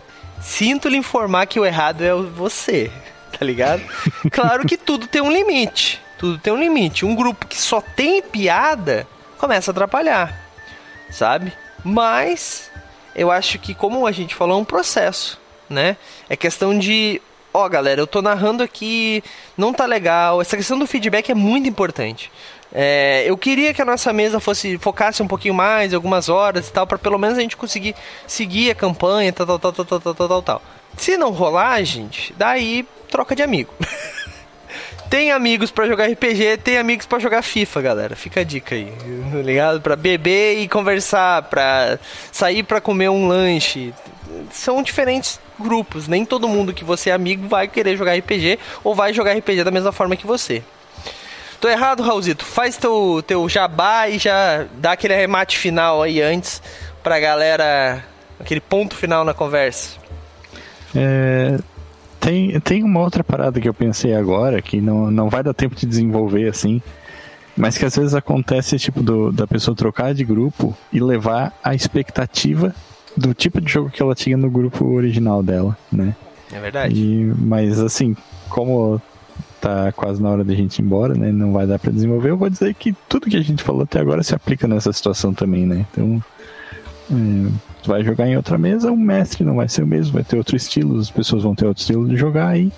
sinto lhe informar que o errado é você, tá ligado? Claro que tudo tem um limite. Tudo tem um limite. Um grupo que só tem piada começa a atrapalhar, sabe? Mas eu acho que, como a gente falou, é um processo, né? É questão de, ó, oh, galera, eu tô narrando aqui, não tá legal. Essa questão do feedback é muito importante. É, eu queria que a nossa mesa fosse focasse um pouquinho mais, algumas horas e tal, para pelo menos a gente conseguir seguir a campanha, tal, tal, tal, tal, tal, tal, tal, tal. Se não rolar, gente, daí troca de amigo. tem amigos para jogar RPG, tem amigos para jogar FIFA, galera. Fica a dica aí, ligado? Para beber e conversar, para sair para comer um lanche. São diferentes grupos. Nem todo mundo que você é amigo vai querer jogar RPG ou vai jogar RPG da mesma forma que você. Tô errado, Raulzito? Faz teu, teu jabá e já dá aquele remate final aí antes pra galera, aquele ponto final na conversa. É, tem, tem uma outra parada que eu pensei agora, que não, não vai dar tempo de desenvolver assim, mas que às vezes acontece, tipo, do, da pessoa trocar de grupo e levar a expectativa do tipo de jogo que ela tinha no grupo original dela, né? É verdade. E, mas assim, como tá quase na hora da gente ir embora, né? Não vai dar para desenvolver. Eu vou dizer que tudo que a gente falou até agora se aplica nessa situação também, né? Então, é, vai jogar em outra mesa, o mestre não vai ser o mesmo, vai ter outro estilo, as pessoas vão ter outro estilo de jogar e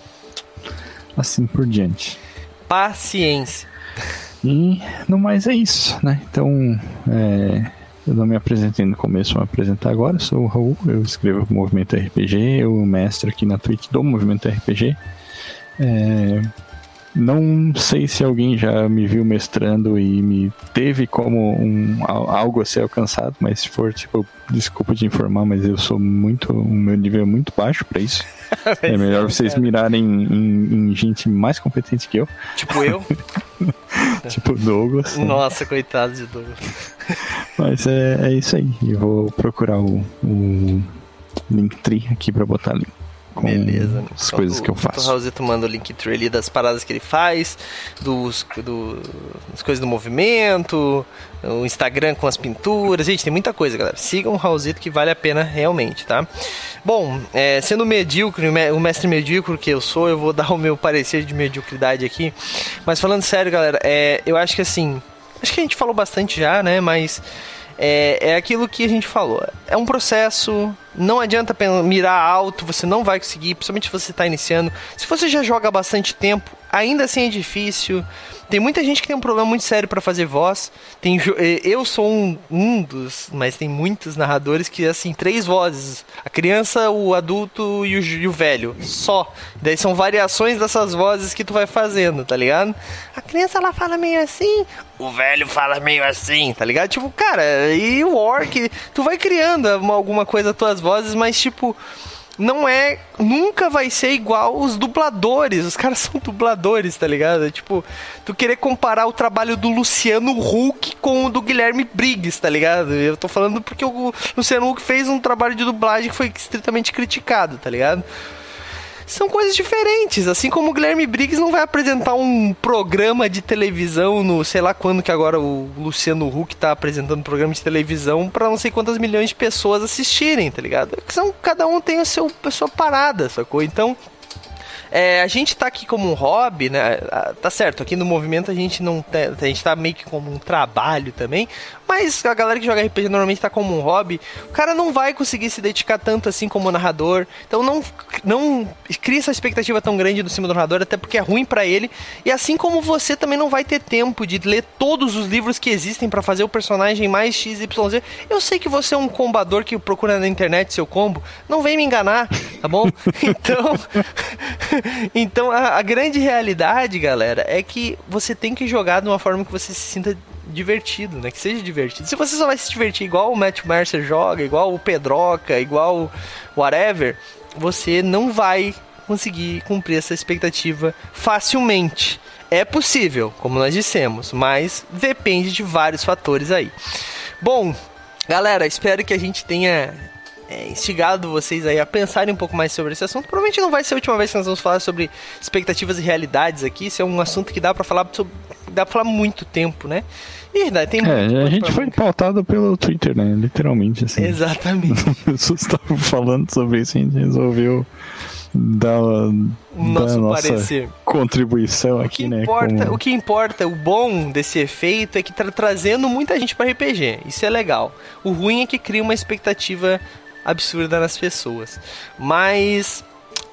assim por diante. Paciência. E no mais é isso, né? Então, é, eu não me apresentei no começo, vou me apresentar agora. Eu sou o Raul, eu escrevo o Movimento RPG, eu mestre aqui na Twitch do Movimento RPG. É, não sei se alguém já me viu mestrando e me teve como um, algo a ser alcançado, mas se for, tipo, desculpa te informar, mas eu sou muito. O meu nível é muito baixo para isso. é melhor vocês mirarem em, em, gente mais competente que eu. Tipo eu? tipo Douglas. Nossa, é. coitado de Douglas. mas é, é isso aí. Eu vou procurar o, o Linktree aqui para botar ali com Beleza. as coisas que eu faço. O Raulzito manda o link ali das paradas que ele faz, dos, do, das coisas do movimento, o Instagram com as pinturas. Gente, tem muita coisa, galera. Sigam o Raulzito que vale a pena realmente, tá? Bom, é, sendo medíocre, o mestre medíocre que eu sou, eu vou dar o meu parecer de mediocridade aqui. Mas falando sério, galera, é, eu acho que assim. Acho que a gente falou bastante já, né? Mas é, é aquilo que a gente falou. É um processo, não adianta mirar alto, você não vai conseguir, principalmente se você está iniciando. Se você já joga há bastante tempo, ainda assim é difícil. Tem muita gente que tem um problema muito sério para fazer voz. Tem, eu sou um, um dos, mas tem muitos narradores que, assim, três vozes. A criança, o adulto e o, e o velho. Só. Daí são variações dessas vozes que tu vai fazendo, tá ligado? A criança, ela fala meio assim, o velho fala meio assim, tá ligado? Tipo, cara, e o orc, tu vai criando alguma coisa as tuas vozes, mas tipo não é. Nunca vai ser igual os dubladores. Os caras são dubladores, tá ligado? É tipo, tu querer comparar o trabalho do Luciano Huck com o do Guilherme Briggs, tá ligado? Eu tô falando porque o Luciano Huck fez um trabalho de dublagem que foi estritamente criticado, tá ligado? São coisas diferentes. Assim como o Guilherme Briggs não vai apresentar um programa de televisão no sei lá quando que agora o Luciano Huck tá apresentando um programa de televisão para não sei quantas milhões de pessoas assistirem, tá ligado? São, cada um tem a, seu, a sua parada, sacou? Então, é, a gente tá aqui como um hobby, né? Tá certo, aqui no movimento a gente não a gente tá meio que como um trabalho também, mas a galera que joga RPG normalmente tá como um hobby. O cara não vai conseguir se dedicar tanto assim como narrador. Então não, não cria essa expectativa tão grande do cima do narrador, até porque é ruim para ele. E assim como você também não vai ter tempo de ler todos os livros que existem para fazer o personagem mais XYZ. Eu sei que você é um combador que procura na internet seu combo. Não vem me enganar, tá bom? Então. então a, a grande realidade, galera, é que você tem que jogar de uma forma que você se sinta divertido, né? Que seja divertido. Se você só vai se divertir igual o Matt Mercer joga, igual o Pedroca, igual whatever, você não vai conseguir cumprir essa expectativa facilmente. É possível, como nós dissemos, mas depende de vários fatores aí. Bom, galera, espero que a gente tenha é, instigado vocês aí a pensarem um pouco mais sobre esse assunto. Provavelmente não vai ser a última vez que nós vamos falar sobre expectativas e realidades aqui. Isso é um assunto que dá para falar dá para falar muito tempo, né? E né, tem é, a gente foi pautado pelo Twitter, né? Literalmente, assim. Exatamente. As pessoas estavam falando sobre isso e a gente resolveu dar, Nosso nossa parecer. contribuição aqui, o né? Importa, como... O que importa, o bom desse efeito é que tá trazendo muita gente para RPG. Isso é legal. O ruim é que cria uma expectativa absurda nas pessoas. Mas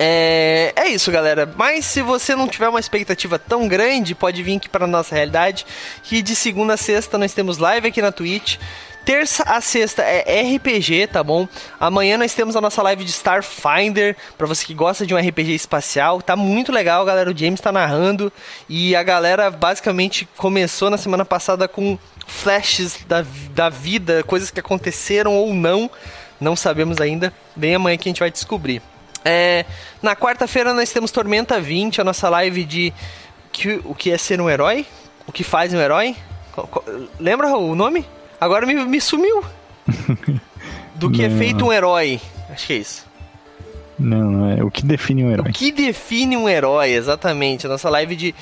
é, é isso, galera. Mas se você não tiver uma expectativa tão grande, pode vir aqui para nossa realidade. Que de segunda a sexta nós temos live aqui na Twitch. Terça a sexta é RPG, tá bom? Amanhã nós temos a nossa live de Starfinder, para você que gosta de um RPG espacial. Tá muito legal, galera. O James tá narrando e a galera basicamente começou na semana passada com flashes da, da vida, coisas que aconteceram ou não. Não sabemos ainda. Bem amanhã que a gente vai descobrir. É, na quarta-feira nós temos Tormenta 20, a nossa live de que, o que é ser um herói, o que faz um herói. Lembra o nome? Agora me, me sumiu. Do que Não. é feito um herói. Acho que é isso. Não, não é. O que define um herói? O que define um herói, exatamente. A nossa live de.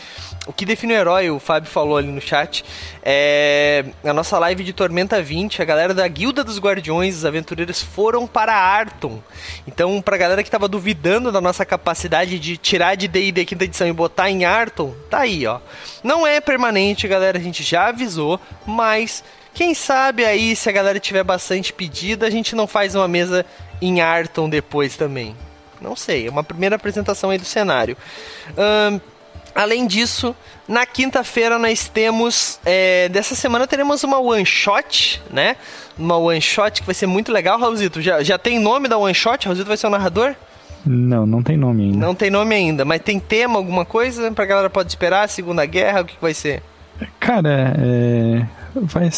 O que define um herói, o Fábio falou ali no chat. É. A nossa live de Tormenta 20, a galera da Guilda dos Guardiões, os aventureiros, foram para Arton. Então, pra galera que tava duvidando da nossa capacidade de tirar de DD quinta edição e botar em Arton, tá aí, ó. Não é permanente, galera, a gente já avisou, mas. Quem sabe aí, se a galera tiver bastante pedida, a gente não faz uma mesa em Arton depois também. Não sei, é uma primeira apresentação aí do cenário. Um, além disso, na quinta-feira nós temos. É, dessa semana teremos uma one shot, né? Uma one shot que vai ser muito legal, Raulzito. Já, já tem nome da one shot? Raulzito vai ser o narrador? Não, não tem nome ainda. Não tem nome ainda, mas tem tema, alguma coisa pra galera pode esperar? Segunda Guerra, o que, que vai ser? Cara, é, vai,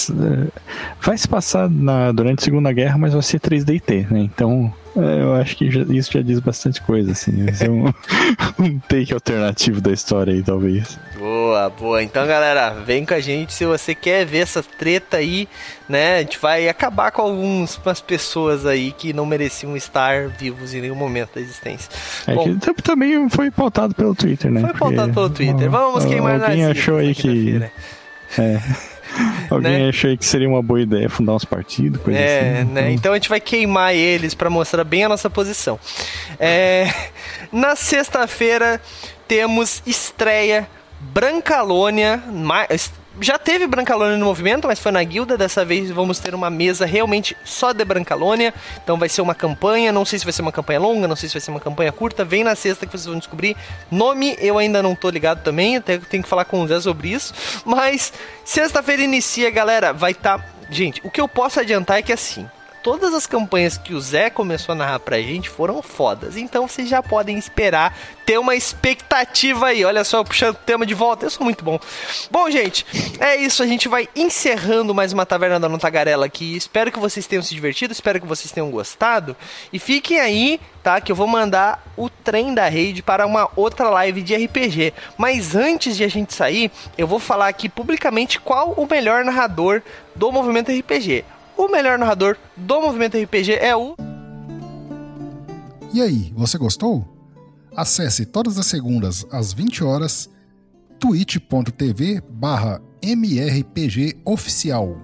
vai se passar na, durante a Segunda Guerra, mas vai ser 3DT, né? Então, é, eu acho que já, isso já diz bastante coisa, assim. Vai ser um, um take alternativo da história aí, talvez. Boa, boa. Então, galera, vem com a gente se você quer ver essa treta aí, né? A gente vai acabar com algumas pessoas aí que não mereciam estar vivos em nenhum momento da existência. É Bom, que também foi pautado pelo Twitter, né? Foi pautado Porque, pelo Twitter. Vamos queimar Alguém achou aí que... É. Alguém né? achou que seria uma boa ideia fundar uns partidos, coisa é, assim. Né? Então... então... a gente vai queimar eles para mostrar bem a nossa posição. É, na sexta-feira temos estreia Brancalônia, já teve Brancalônia no movimento, mas foi na guilda. Dessa vez vamos ter uma mesa realmente só de Brancalônia. Então vai ser uma campanha. Não sei se vai ser uma campanha longa, não sei se vai ser uma campanha curta. Vem na sexta que vocês vão descobrir. Nome eu ainda não tô ligado também. Até tenho que falar com o Zé sobre isso. Mas sexta-feira inicia, galera. Vai estar. Tá... Gente, o que eu posso adiantar é que assim todas as campanhas que o Zé começou a narrar pra gente foram fodas. Então vocês já podem esperar ter uma expectativa aí. Olha só, puxando o tema de volta. Eu sou muito bom. Bom, gente, é isso. A gente vai encerrando mais uma Taverna da Notagarela aqui. Espero que vocês tenham se divertido. Espero que vocês tenham gostado. E fiquem aí, tá? Que eu vou mandar o trem da rede para uma outra live de RPG. Mas antes de a gente sair, eu vou falar aqui publicamente qual o melhor narrador do movimento RPG. O melhor narrador do movimento RPG é o. E aí, você gostou? Acesse todas as segundas às 20 horas twitch.tv/mrpgoficial.